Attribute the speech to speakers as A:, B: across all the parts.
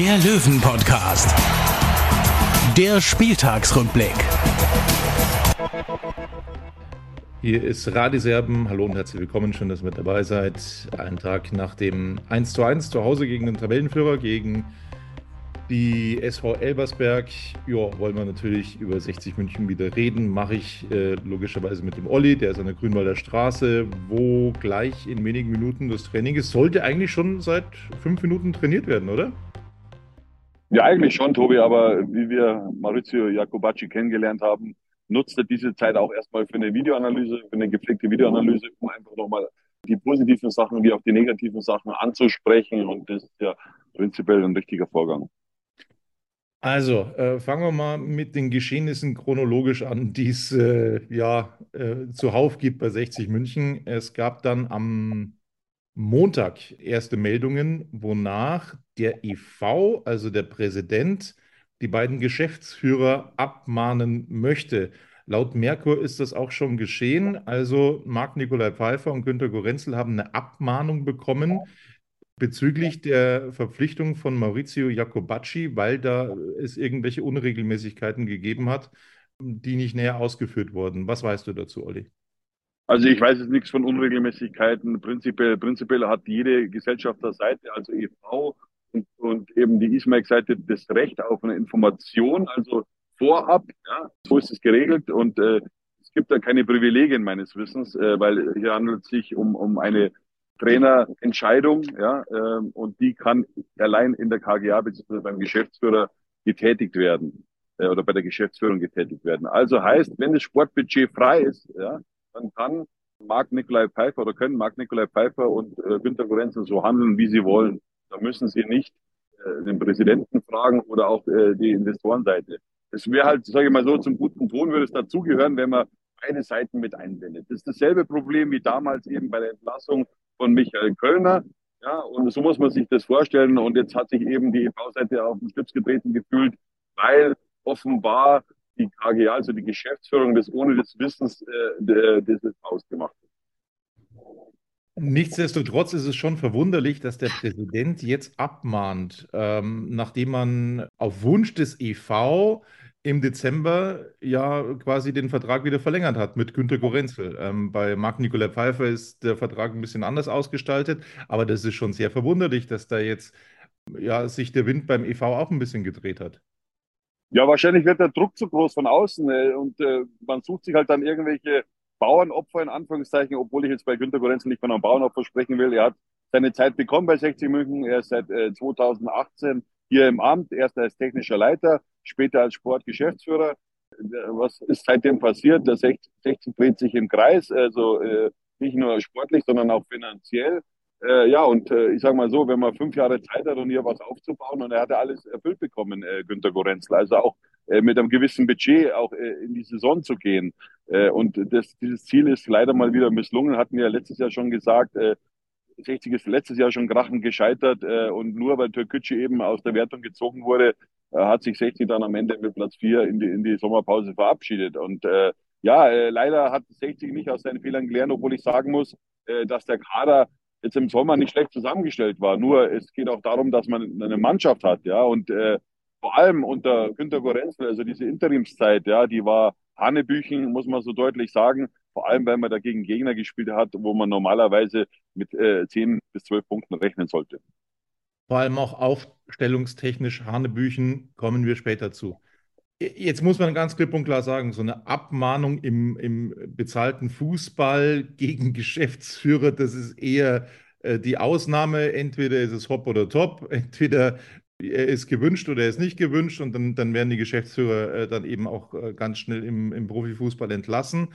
A: der Löwen-Podcast. Der Spieltagsrückblick.
B: Hier ist Radiserben. Hallo und herzlich willkommen. Schön, dass ihr mit dabei seid. Einen Tag nach dem 1 zu 1 zu Hause gegen den Tabellenführer, gegen die SV Elbersberg. Ja, wollen wir natürlich über 60 München wieder reden. Mache ich äh, logischerweise mit dem Olli, der ist an der Grünwalder Straße, wo gleich in wenigen Minuten das Training ist. Sollte eigentlich schon seit fünf Minuten trainiert werden, oder?
C: Ja, eigentlich schon, Tobi, aber wie wir Maurizio Jacobacci kennengelernt haben, nutzt er diese Zeit auch erstmal für eine Videoanalyse, für eine gepflegte Videoanalyse, um einfach nochmal die positiven Sachen wie auch die negativen Sachen anzusprechen. Und das ist ja prinzipiell ein richtiger Vorgang.
B: Also, äh, fangen wir mal mit den Geschehnissen chronologisch an, die es äh, ja äh, zuhauf gibt bei 60 München. Es gab dann am Montag erste Meldungen, wonach der EV, also der Präsident, die beiden Geschäftsführer abmahnen möchte. Laut Merkur ist das auch schon geschehen. Also Marc-Nikolai Pfeiffer und Günter Gorenzel haben eine Abmahnung bekommen bezüglich der Verpflichtung von Maurizio Jacobacci, weil da es irgendwelche Unregelmäßigkeiten gegeben hat, die nicht näher ausgeführt wurden. Was weißt du dazu, Olli?
C: Also ich weiß jetzt nichts von Unregelmäßigkeiten. Prinzipiell, prinzipiell hat jede Gesellschafterseite, also e.V. und, und eben die ISMAC-Seite das Recht auf eine Information, also vorab. Ja, so ist es geregelt und äh, es gibt da keine Privilegien meines Wissens, äh, weil hier handelt es sich um, um eine Trainerentscheidung, ja, ähm, und die kann allein in der KGA bzw. beim Geschäftsführer getätigt werden äh, oder bei der Geschäftsführung getätigt werden. Also heißt, wenn das Sportbudget frei ist, ja, dann kann Marc Nikolai Pfeiffer oder können Marc Nikolai Pfeiffer und äh, Günter Gorenzel so handeln, wie sie wollen. Da müssen sie nicht äh, den Präsidenten fragen oder auch äh, die Investorenseite. Es wäre halt, sage ich mal so, zum guten Ton würde es dazugehören, wenn man beide Seiten mit einbindet. Das ist dasselbe Problem wie damals eben bei der Entlassung von Michael Kölner. Ja, und so muss man sich das vorstellen. Und jetzt hat sich eben die EV-Seite auf den Stütz getreten gefühlt, weil offenbar die KGA, also die Geschäftsführung, das ohne des Wissens äh, des ausgemacht hat.
B: Nichtsdestotrotz ist es schon verwunderlich, dass der Präsident jetzt abmahnt, ähm, nachdem man auf Wunsch des EV im Dezember ja quasi den Vertrag wieder verlängert hat mit Günter Gorenzel. Ähm, bei Marc-Nicolai Pfeiffer ist der Vertrag ein bisschen anders ausgestaltet, aber das ist schon sehr verwunderlich, dass da jetzt ja, sich der Wind beim EV auch ein bisschen gedreht hat.
C: Ja, wahrscheinlich wird der Druck zu groß von außen äh, und äh, man sucht sich halt dann irgendwelche Bauernopfer in Anführungszeichen, obwohl ich jetzt bei Günter Gorenzel nicht von einem Bauernopfer sprechen will. Er hat seine Zeit bekommen bei 60 München. Er ist seit äh, 2018 hier im Amt, erst als technischer Leiter, später als Sportgeschäftsführer. Was ist seitdem passiert? Der 60, 60 dreht sich im Kreis, also äh, nicht nur sportlich, sondern auch finanziell. Äh, ja, und äh, ich sage mal so, wenn man fünf Jahre Zeit hat, um hier was aufzubauen, und er hatte alles erfüllt bekommen, äh, Günter Gorenzel, also auch äh, mit einem gewissen Budget auch äh, in die Saison zu gehen. Äh, und das, dieses Ziel ist leider mal wieder misslungen, hatten wir ja letztes Jahr schon gesagt, äh, 60 ist letztes Jahr schon krachend gescheitert äh, und nur weil Türkgücü eben aus der Wertung gezogen wurde, äh, hat sich 60 dann am Ende mit Platz 4 in die, in die Sommerpause verabschiedet. Und äh, ja, äh, leider hat 60 nicht aus seinen Fehlern gelernt, obwohl ich sagen muss, äh, dass der Kader jetzt im Sommer nicht schlecht zusammengestellt war. Nur es geht auch darum, dass man eine Mannschaft hat, ja. Und äh, vor allem unter Günter Gorenzel, also diese Interimszeit, ja, die war Hanebüchen, muss man so deutlich sagen. Vor allem, weil man dagegen Gegner gespielt hat, wo man normalerweise mit äh, 10 bis 12 Punkten rechnen sollte.
B: Vor allem auch aufstellungstechnisch Hanebüchen kommen wir später zu. Jetzt muss man ganz klipp und klar sagen, so eine Abmahnung im, im bezahlten Fußball gegen Geschäftsführer, das ist eher äh, die Ausnahme. Entweder ist es hopp oder top, entweder er ist gewünscht oder er ist nicht gewünscht und dann, dann werden die Geschäftsführer äh, dann eben auch äh, ganz schnell im, im Profifußball entlassen.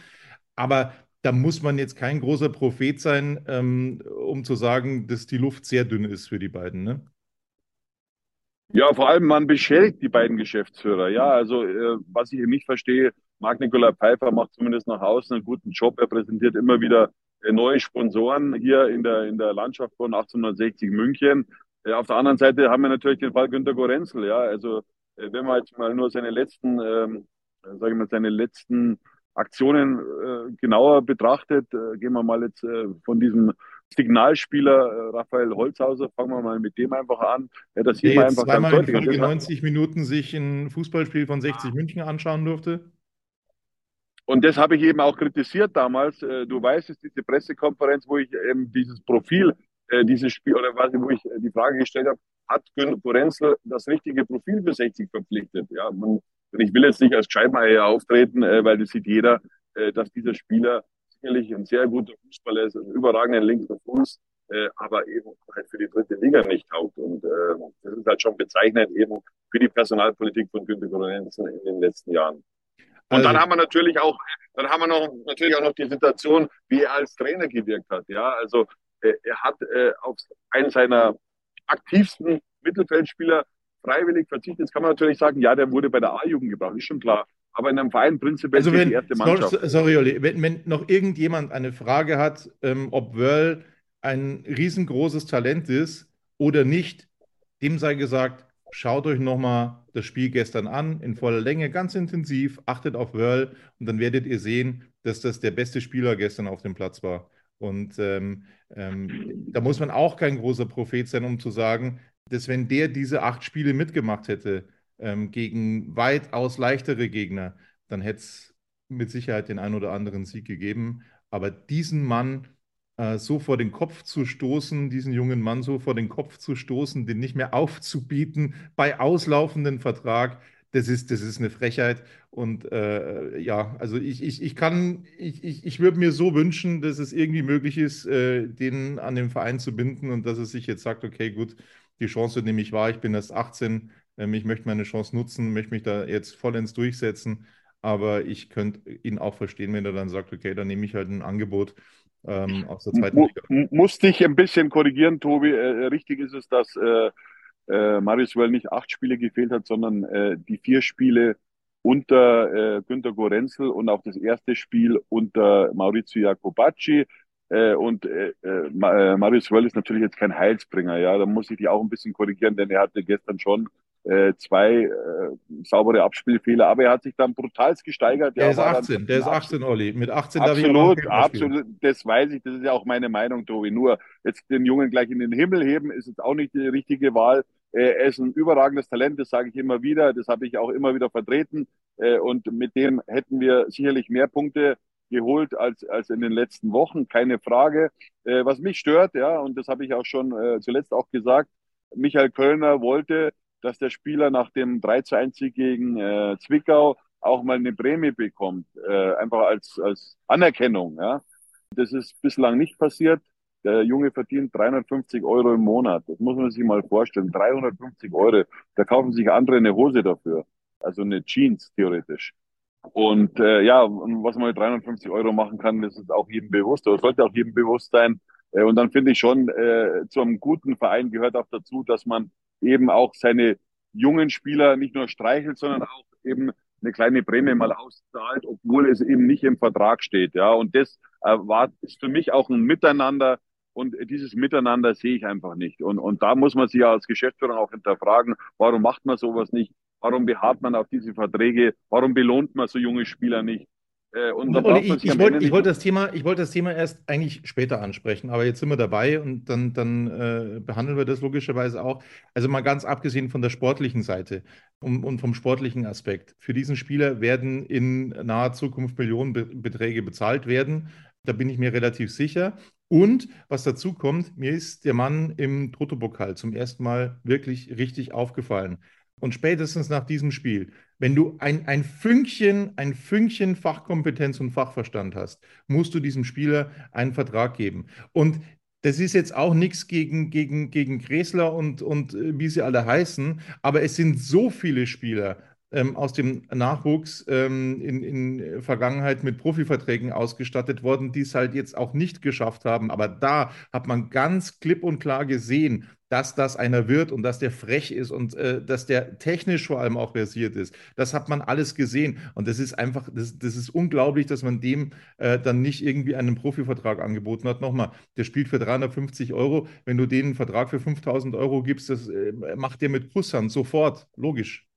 B: Aber da muss man jetzt kein großer Prophet sein, ähm, um zu sagen, dass die Luft sehr dünn ist für die beiden. Ne?
C: Ja, vor allem man beschädigt die beiden Geschäftsführer. Ja, also äh, was ich nicht verstehe, Marc Nikolai Pfeiffer macht zumindest nach außen einen guten Job. Er präsentiert immer wieder äh, neue Sponsoren hier in der, in der Landschaft von 1860 München. Äh, auf der anderen Seite haben wir natürlich den Fall Günter Gorenzel. Ja, also äh, wenn man jetzt mal nur seine letzten, ähm, sage ich mal, seine letzten Aktionen äh, genauer betrachtet, gehen wir mal jetzt von diesem Signalspieler äh, Raphael Holzhauser, fangen wir mal mit dem einfach an.
B: Ja, das sieht man einfach ganz deutlich. In 90 Minuten sich ein Fußballspiel von 60 München anschauen durfte.
C: Und das habe ich eben auch kritisiert damals. Äh, du weißt es, diese Pressekonferenz, wo ich eben dieses Profil, äh, dieses Spiel, oder was, wo ich die Frage gestellt habe, hat Gorenzel das richtige Profil für 60 verpflichtet? Ja, man, ich will jetzt nicht als Scheibmeier auftreten, weil das sieht jeder, dass dieser Spieler sicherlich ein sehr guter Fußballer ist, ein überragender linker Fuß, aber eben halt für die dritte Liga nicht taugt. Und das ist halt schon bezeichnend eben für die Personalpolitik von Günter Gorenzel in den letzten Jahren. Und also. dann haben wir natürlich auch, dann haben wir noch, natürlich auch noch die Situation, wie er als Trainer gewirkt hat. Ja, also äh, er hat äh, auf einen seiner aktivsten Mittelfeldspieler freiwillig verzichtet. Jetzt kann man natürlich sagen, ja, der wurde bei der A-Jugend gebracht, ist schon klar. Aber in einem Verein prinzipiell
B: also wenn, die erste Mannschaft. Sorry, Olli, wenn, wenn noch irgendjemand eine Frage hat, ähm, ob Wörl ein riesengroßes Talent ist oder nicht, dem sei gesagt, Schaut euch nochmal das Spiel gestern an, in voller Länge, ganz intensiv, achtet auf Wörl und dann werdet ihr sehen, dass das der beste Spieler gestern auf dem Platz war. Und ähm, ähm, da muss man auch kein großer Prophet sein, um zu sagen, dass wenn der diese acht Spiele mitgemacht hätte ähm, gegen weitaus leichtere Gegner, dann hätte es mit Sicherheit den einen oder anderen Sieg gegeben. Aber diesen Mann äh, so vor den Kopf zu stoßen, diesen jungen Mann so vor den Kopf zu stoßen, den nicht mehr aufzubieten bei auslaufendem Vertrag, das ist, das ist eine Frechheit. Und äh, ja, also ich, ich, ich kann, ich, ich, ich würde mir so wünschen, dass es irgendwie möglich ist, äh, den an den Verein zu binden und dass er sich jetzt sagt, okay, gut, die Chance nehme ich wahr, ich bin erst 18, ähm, ich möchte meine Chance nutzen, möchte mich da jetzt vollends durchsetzen. Aber ich könnte ihn auch verstehen, wenn er dann sagt, okay, dann nehme ich halt ein Angebot ähm, aus der zweiten Liga.
C: Musste ich ein bisschen korrigieren, Tobi. Äh, richtig ist es, dass äh, äh, Marius Well nicht acht Spiele gefehlt hat, sondern äh, die vier Spiele unter äh, Günter Gorenzel und auch das erste Spiel unter Maurizio Jacobacci. Äh, und äh, äh, äh Marius Well ist natürlich jetzt kein Heilsbringer, ja. Da muss ich die auch ein bisschen korrigieren, denn er hatte gestern schon äh, zwei äh, saubere Abspielfehler, aber er hat sich dann brutal gesteigert.
B: Der ist 18, der ist 18, Olli. Mit 18
C: absolut, darf ich Absolut, das weiß ich, das ist ja auch meine Meinung, Tobi. Nur jetzt den Jungen gleich in den Himmel heben, ist jetzt auch nicht die richtige Wahl. Äh, er ist ein überragendes Talent, das sage ich immer wieder, das habe ich auch immer wieder vertreten. Äh, und mit dem hätten wir sicherlich mehr Punkte geholt als, als in den letzten Wochen, keine Frage. Äh, was mich stört, ja, und das habe ich auch schon äh, zuletzt auch gesagt, Michael Kölner wollte dass der Spieler nach dem 3 zu 1 Sieg gegen äh, Zwickau auch mal eine Prämie bekommt, äh, einfach als, als Anerkennung. Ja. Das ist bislang nicht passiert. Der Junge verdient 350 Euro im Monat. Das muss man sich mal vorstellen. 350 Euro. Da kaufen sich andere eine Hose dafür. Also eine Jeans theoretisch. Und äh, ja, was man mit 350 Euro machen kann, das ist auch jedem bewusst oder sollte auch jedem bewusst sein. Äh, und dann finde ich schon, äh, zu einem guten Verein gehört auch dazu, dass man eben auch seine jungen Spieler nicht nur streichelt, sondern auch eben eine kleine Prämie mal auszahlt, obwohl es eben nicht im Vertrag steht. Ja, und das äh, war, ist für mich auch ein Miteinander. Und dieses Miteinander sehe ich einfach nicht. Und, und da muss man sich ja als Geschäftsführer auch hinterfragen, warum macht man sowas nicht? Warum beharrt man auf diese Verträge? Warum belohnt man so junge Spieler nicht?
B: Äh, und ich, ich, ich wollte wollt das, Thema, wollt das Thema erst eigentlich später ansprechen, aber jetzt sind wir dabei und dann, dann äh, behandeln wir das logischerweise auch. Also mal ganz abgesehen von der sportlichen Seite und, und vom sportlichen Aspekt. Für diesen Spieler werden in naher Zukunft Millionenbeträge bezahlt werden. Da bin ich mir relativ sicher. Und was dazu kommt, mir ist der Mann im Protopokal zum ersten Mal wirklich richtig aufgefallen. Und spätestens nach diesem Spiel, wenn du ein, ein Fünkchen, ein Fünkchen Fachkompetenz und Fachverstand hast, musst du diesem Spieler einen Vertrag geben. Und das ist jetzt auch nichts gegen, gegen, gegen Gräßler und, und äh, wie sie alle heißen, aber es sind so viele Spieler ähm, aus dem Nachwuchs ähm, in, in Vergangenheit mit Profiverträgen ausgestattet worden, die es halt jetzt auch nicht geschafft haben. Aber da hat man ganz klipp und klar gesehen, dass das einer wird und dass der frech ist und äh, dass der technisch vor allem auch versiert ist. Das hat man alles gesehen. Und das ist einfach, das, das ist unglaublich, dass man dem äh, dann nicht irgendwie einen Profivertrag angeboten hat. Nochmal, der spielt für 350 Euro. Wenn du denen einen Vertrag für 5000 Euro gibst, das äh, macht der mit Kusshand sofort. Logisch.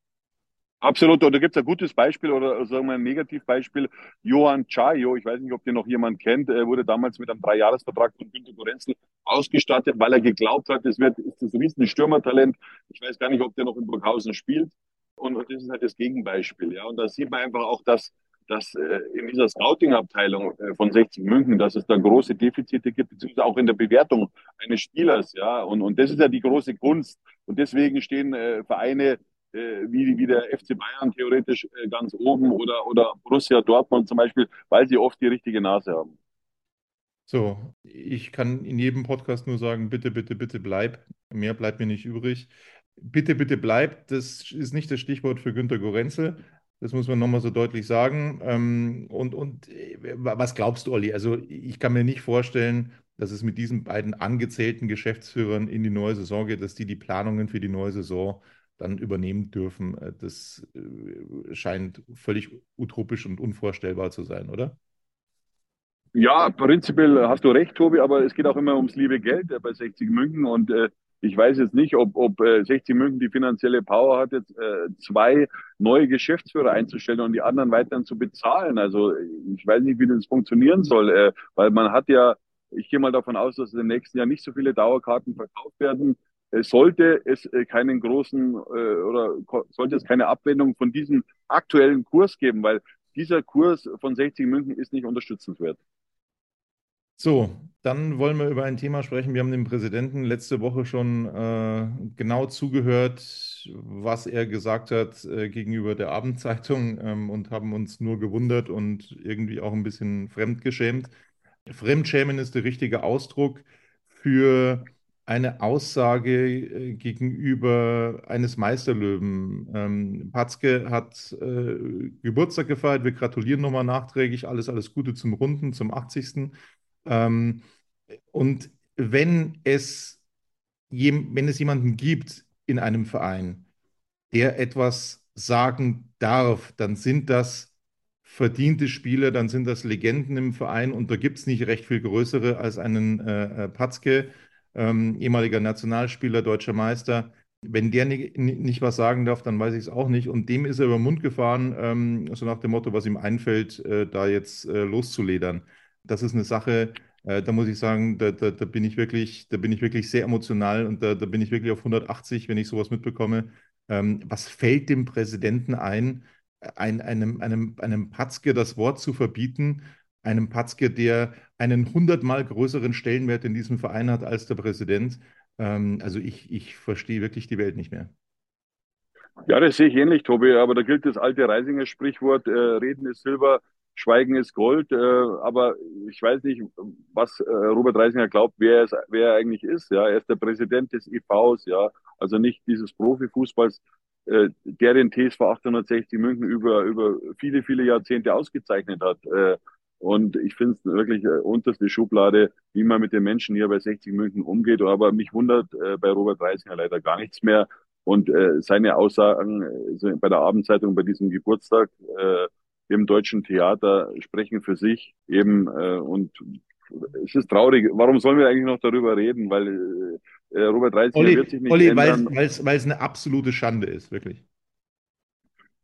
C: Absolut, und da gibt es ein gutes Beispiel oder sagen wir ein Negativbeispiel. Johann Chayo, ich weiß nicht, ob den noch jemand kennt, wurde damals mit einem Dreijahresvertrag von Günter Gorenzel ausgestattet, weil er geglaubt hat, es wird, ist das riesen Stürmertalent. Ich weiß gar nicht, ob der noch in Burghausen spielt. Und, und das ist halt das Gegenbeispiel. Ja. Und da sieht man einfach auch, dass, dass äh, in dieser Scouting-Abteilung äh, von 60 München, dass es da große Defizite gibt, beziehungsweise auch in der Bewertung eines Spielers. Ja. Und, und das ist ja die große Kunst. Und deswegen stehen äh, Vereine wie, wie der FC Bayern theoretisch äh, ganz oben oder, oder Borussia Dortmund zum Beispiel, weil sie oft die richtige Nase haben.
B: So, ich kann in jedem Podcast nur sagen, bitte, bitte, bitte bleib. Mehr bleibt mir nicht übrig. Bitte, bitte bleib. Das ist nicht das Stichwort für Günter Gorenzel. Das muss man nochmal so deutlich sagen. Ähm, und, und äh, was glaubst du, Olli? Also ich kann mir nicht vorstellen, dass es mit diesen beiden angezählten Geschäftsführern in die neue Saison geht, dass die die Planungen für die neue Saison dann übernehmen dürfen. Äh, das äh, scheint völlig utopisch und unvorstellbar zu sein, oder?
C: Ja, prinzipiell hast du recht, Tobi, aber es geht auch immer ums liebe Geld äh, bei 60 München und äh, ich weiß jetzt nicht, ob, ob äh, 60 München die finanzielle Power hat, jetzt äh, zwei neue Geschäftsführer einzustellen und die anderen weiterhin zu bezahlen. Also ich weiß nicht, wie das funktionieren soll, äh, weil man hat ja, ich gehe mal davon aus, dass im nächsten Jahr nicht so viele Dauerkarten verkauft werden sollte es äh, keinen großen äh, oder sollte es keine Abwendung von diesem aktuellen Kurs geben, weil dieser Kurs von 60 München ist nicht unterstützenswert.
B: So, dann wollen wir über ein Thema sprechen. Wir haben dem Präsidenten letzte Woche schon äh, genau zugehört, was er gesagt hat äh, gegenüber der Abendzeitung ähm, und haben uns nur gewundert und irgendwie auch ein bisschen fremdgeschämt. Fremdschämen ist der richtige Ausdruck für eine Aussage äh, gegenüber eines Meisterlöwen. Ähm, Patzke hat äh, Geburtstag gefeiert. Wir gratulieren nochmal nachträglich. Alles, alles Gute zum Runden, zum 80. Ähm, und wenn es, wenn es jemanden gibt in einem Verein, der etwas sagen darf, dann sind das verdiente Spieler, dann sind das Legenden im Verein und da gibt es nicht recht viel größere als einen äh, äh Patzke ähm, ehemaliger Nationalspieler, deutscher Meister. Wenn der nicht, was sagen darf, dann weiß ich es auch nicht. Und dem ist er über den Mund gefahren, ähm, so nach dem Motto, was ihm einfällt, äh, da jetzt äh, loszuledern. Das ist eine Sache, äh, da muss ich sagen, da, da, da, bin ich wirklich, da bin ich wirklich sehr emotional und da, da bin ich wirklich auf 180, wenn ich sowas mitbekomme. Ähm, was fällt dem Präsidenten ein, ein, einem, einem, einem Patzke das Wort zu verbieten einem Patzke, der einen hundertmal größeren Stellenwert in diesem Verein hat als der Präsident. Ähm, also ich, ich verstehe wirklich die Welt nicht mehr.
C: Ja, das sehe ich ähnlich, Tobi, aber da gilt das alte Reisinger Sprichwort, äh, Reden ist Silber, Schweigen ist Gold, äh, aber ich weiß nicht, was äh, Robert Reisinger glaubt, wer, es, wer er eigentlich ist. Ja, er ist der Präsident des IVs, ja, also nicht dieses Profifußballs, äh, der den TSV 860 München über, über viele, viele Jahrzehnte ausgezeichnet hat. Äh, und ich finde es wirklich äh, unterste Schublade, wie man mit den Menschen hier bei 60 München umgeht. Aber mich wundert äh, bei Robert Reisinger leider gar nichts mehr. Und äh, seine Aussagen äh, bei der Abendzeitung bei diesem Geburtstag äh, im Deutschen Theater sprechen für sich eben. Äh, und es ist traurig. Warum sollen wir eigentlich noch darüber reden? Weil äh, Robert Reisinger
B: Olli,
C: wird sich nicht
B: Olli,
C: ändern.
B: Weil es eine absolute Schande ist, wirklich.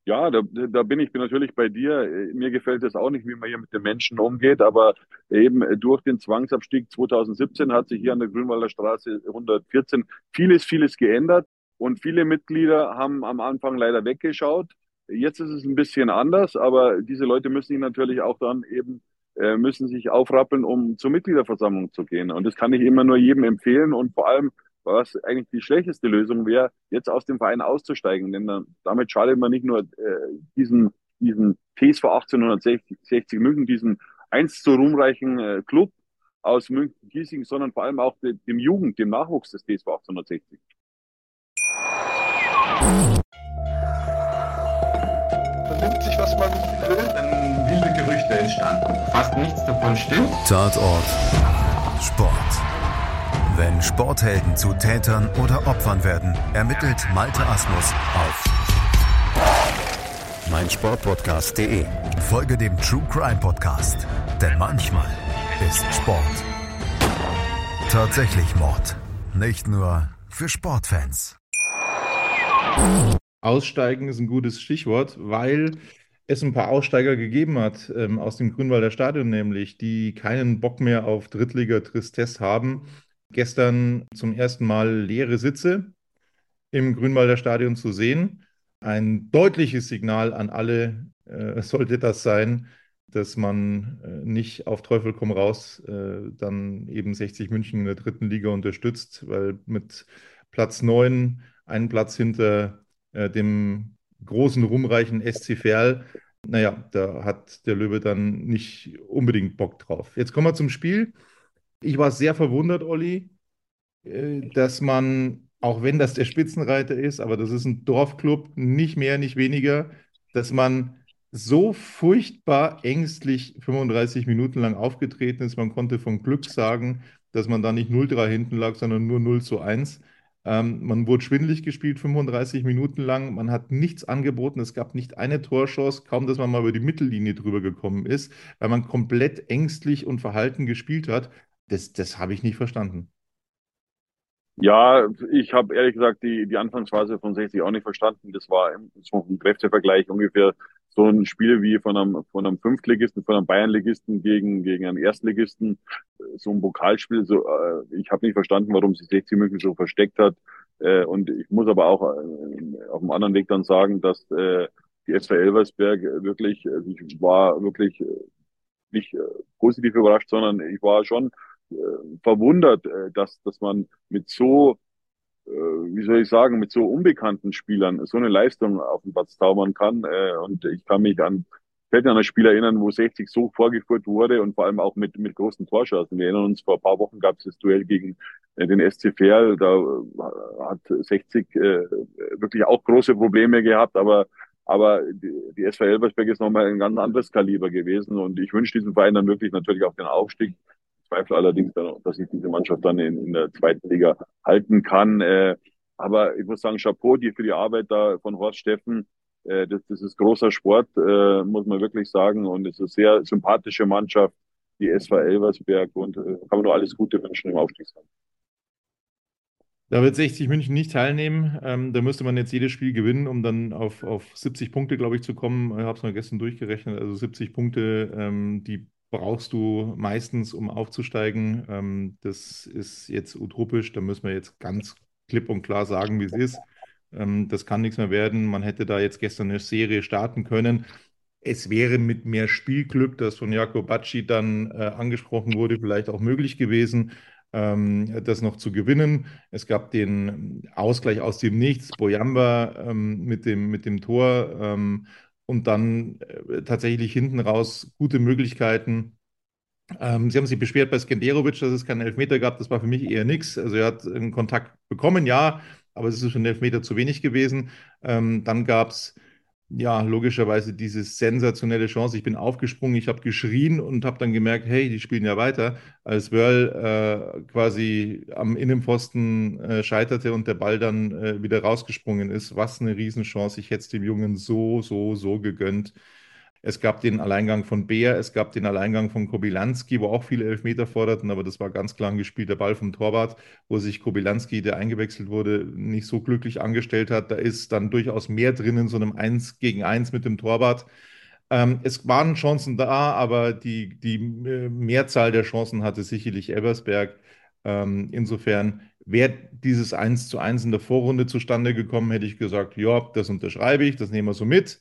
C: Ja, da, da bin ich bin natürlich bei dir. Mir gefällt es auch nicht, wie man hier mit den Menschen umgeht, aber eben durch den Zwangsabstieg 2017 hat sich hier an der Grünwalder Straße 114 vieles, vieles geändert und viele Mitglieder haben am Anfang leider weggeschaut. Jetzt ist es ein bisschen anders, aber diese Leute müssen sich natürlich auch dann eben äh, müssen sich aufrappeln, um zur Mitgliederversammlung zu gehen. Und das kann ich immer nur jedem empfehlen und vor allem was eigentlich die schlechteste Lösung wäre, jetzt aus dem Verein auszusteigen. Denn dann, damit schadet man nicht nur äh, diesen, diesen TSV 1860 München, diesen einst so ruhmreichen äh, Club aus München-Giesing, sondern vor allem auch de, dem Jugend, dem Nachwuchs des TSV 1860.
D: man wissen will, dann wilde Gerüchte entstanden. Fast nichts davon stimmt.
E: Tatort Sport. Wenn Sporthelden zu Tätern oder Opfern werden, ermittelt Malte Asmus auf meinsportpodcast.de. Folge dem True Crime Podcast, denn manchmal ist Sport tatsächlich Mord. Nicht nur für Sportfans.
B: Aussteigen ist ein gutes Stichwort, weil es ein paar Aussteiger gegeben hat ähm, aus dem Grünwalder Stadion, nämlich die keinen Bock mehr auf Drittliga-Tristesse haben. Gestern zum ersten Mal leere Sitze im Grünwalder Stadion zu sehen. Ein deutliches Signal an alle äh, sollte das sein, dass man äh, nicht auf Teufel komm raus äh, dann eben 60 München in der dritten Liga unterstützt, weil mit Platz 9, einen Platz hinter äh, dem großen, ruhmreichen SC Verl. Naja, da hat der Löwe dann nicht unbedingt Bock drauf. Jetzt kommen wir zum Spiel. Ich war sehr verwundert, Olli, äh, dass man, auch wenn das der Spitzenreiter ist, aber das ist ein Dorfclub, nicht mehr, nicht weniger, dass man so furchtbar ängstlich 35 Minuten lang aufgetreten ist. Man konnte von Glück sagen, dass man da nicht 0-3 hinten lag, sondern nur 0 zu 1. Ähm, man wurde schwindelig gespielt 35 Minuten lang. Man hat nichts angeboten. Es gab nicht eine Torchance, kaum dass man mal über die Mittellinie drüber gekommen ist, weil man komplett ängstlich und verhalten gespielt hat. Das, das habe ich nicht verstanden.
C: Ja, ich habe ehrlich gesagt die, die Anfangsphase von 60 auch nicht verstanden. Das war im, im Kräftevergleich ungefähr so ein Spiel wie von einem, von einem Fünftligisten, von einem Bayernligisten gegen, gegen einen Erstligisten, so ein Pokalspiel. So, äh, ich habe nicht verstanden, warum sich 60 München so versteckt hat. Äh, und ich muss aber auch äh, auf dem anderen Weg dann sagen, dass äh, die SV Elversberg wirklich, also ich war wirklich äh, nicht äh, positiv überrascht, sondern ich war schon verwundert, äh, dass, dass man mit so äh, wie soll ich sagen, mit so unbekannten Spielern so eine Leistung auf den Platz zaubern kann. Äh, und ich kann mich an fällt an ein Spiel erinnern, wo 60 so vorgeführt wurde und vor allem auch mit, mit großen Torschancen. Wir erinnern uns, vor ein paar Wochen gab es das Duell gegen äh, den SC Verl. Da hat 60 äh, wirklich auch große Probleme gehabt, aber aber die, die SV Elversberg ist nochmal ein ganz anderes Kaliber gewesen und ich wünsche diesem Verein dann wirklich natürlich auch den Aufstieg zweifle allerdings, dass ich diese Mannschaft dann in, in der zweiten Liga halten kann. Äh, aber ich muss sagen, Chapeau dir für die Arbeit da von Horst Steffen. Äh, das, das ist großer Sport, äh, muss man wirklich sagen. Und es ist eine sehr sympathische Mannschaft, die SV Elversberg. Und äh, kann man nur alles Gute wünschen im Aufstiegskampf.
B: Da wird 60 München nicht teilnehmen. Ähm, da müsste man jetzt jedes Spiel gewinnen, um dann auf, auf 70 Punkte, glaube ich, zu kommen. Ich habe es mal gestern durchgerechnet. Also 70 Punkte, ähm, die brauchst du meistens, um aufzusteigen. Ähm, das ist jetzt utopisch. Da müssen wir jetzt ganz klipp und klar sagen, wie es ist. Ähm, das kann nichts mehr werden. Man hätte da jetzt gestern eine Serie starten können. Es wäre mit mehr Spielglück, das von Jakob Bacci dann äh, angesprochen wurde, vielleicht auch möglich gewesen, ähm, das noch zu gewinnen. Es gab den Ausgleich aus dem Nichts, Boyamba ähm, mit, dem, mit dem Tor. Ähm, und dann äh, tatsächlich hinten raus gute Möglichkeiten. Ähm, Sie haben sich beschwert bei Skenderovic, dass es keinen Elfmeter gab. Das war für mich eher nichts. Also er hat einen Kontakt bekommen, ja, aber es ist schon ein Elfmeter zu wenig gewesen. Ähm, dann gab es ja, logischerweise diese sensationelle Chance. Ich bin aufgesprungen, ich habe geschrien und habe dann gemerkt, hey, die spielen ja weiter. Als Wörl äh, quasi am Innenpfosten äh, scheiterte und der Ball dann äh, wieder rausgesprungen ist, was eine Riesenchance. Ich hätte es dem Jungen so, so, so gegönnt. Es gab den Alleingang von Beer, es gab den Alleingang von Kobilanski, wo auch viele Elfmeter forderten, aber das war ganz klar ein gespielter Ball vom Torwart, wo sich Kobilanski, der eingewechselt wurde, nicht so glücklich angestellt hat. Da ist dann durchaus mehr drin in so einem 1 gegen 1 mit dem Torwart. Ähm, es waren Chancen da, aber die, die äh, Mehrzahl der Chancen hatte sicherlich Elversberg. Ähm, insofern wäre dieses 1 zu 1 in der Vorrunde zustande gekommen, hätte ich gesagt, ja, das unterschreibe ich, das nehmen wir so mit.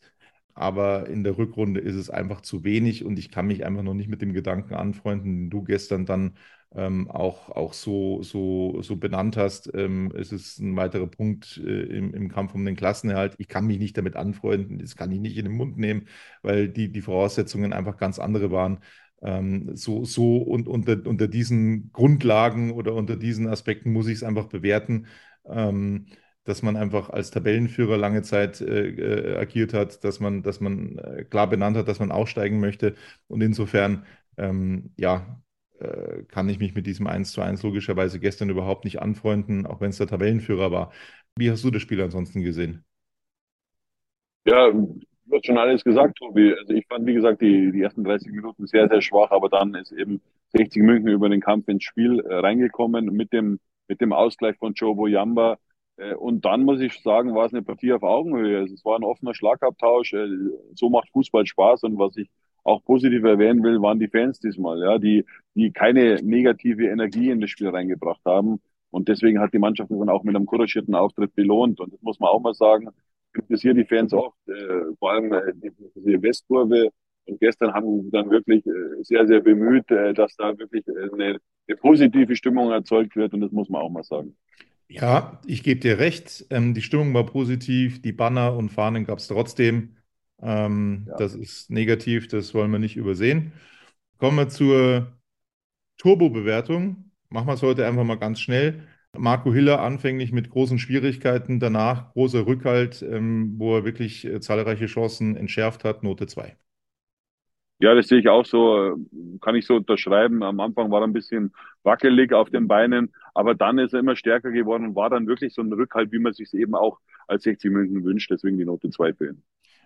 B: Aber in der Rückrunde ist es einfach zu wenig und ich kann mich einfach noch nicht mit dem Gedanken anfreunden, den du gestern dann ähm, auch, auch so, so, so benannt hast. Ähm, es ist ein weiterer Punkt äh, im, im Kampf um den Klassenerhalt. Ich kann mich nicht damit anfreunden, das kann ich nicht in den Mund nehmen, weil die, die Voraussetzungen einfach ganz andere waren. Ähm, so, so und unter, unter diesen Grundlagen oder unter diesen Aspekten muss ich es einfach bewerten. Ähm, dass man einfach als Tabellenführer lange Zeit äh, äh, agiert hat, dass man, dass man äh, klar benannt hat, dass man aussteigen möchte. Und insofern, ähm, ja, äh, kann ich mich mit diesem 1 zu 1 logischerweise gestern überhaupt nicht anfreunden, auch wenn es der Tabellenführer war. Wie hast du das Spiel ansonsten gesehen?
C: Ja, hast schon alles gesagt, Tobi. Also ich fand, wie gesagt, die, die ersten 30 Minuten sehr, sehr schwach, aber dann ist eben 60 München über den Kampf ins Spiel äh, reingekommen mit dem, mit dem Ausgleich von Joe Boyamba. Äh, und dann muss ich sagen, war es eine Partie auf Augenhöhe. Also es war ein offener Schlagabtausch. Äh, so macht Fußball Spaß. Und was ich auch positiv erwähnen will, waren die Fans diesmal, ja, die, die keine negative Energie in das Spiel reingebracht haben. Und deswegen hat die Mannschaft dann auch mit einem couragierten Auftritt belohnt. Und das muss man auch mal sagen, kritisiere die Fans oft, äh, vor allem äh, die Westkurve. Und gestern haben sie dann wirklich äh, sehr, sehr bemüht, äh, dass da wirklich äh, eine, eine positive Stimmung erzeugt wird. Und das muss man auch mal sagen.
B: Ja, ich gebe dir recht. Ähm, die Stimmung war positiv, die Banner und Fahnen gab es trotzdem. Ähm,
C: Ja.
B: das ist negativ, das wollen wir nicht übersehen. Kommen wir zur Turbo-Bewertung. Machen wir es heute einfach mal ganz schnell. Marco Hiller anfänglich mit großen Schwierigkeiten, danach großer Rückhalt, ähm, wo er wirklich äh, zahlreiche Chancen entschärft hat, Note 2.
C: Ja, das sehe ich auch so, äh, kann ich so unterschreiben. Am Anfang war er ein bisschen wackelig auf den Beinen, aber dann ist er immer stärker geworden und war dann wirklich so ein Rückhalt, wie man sich es eben auch als 60 München wünscht. Deswegen die Note 2 für ihn.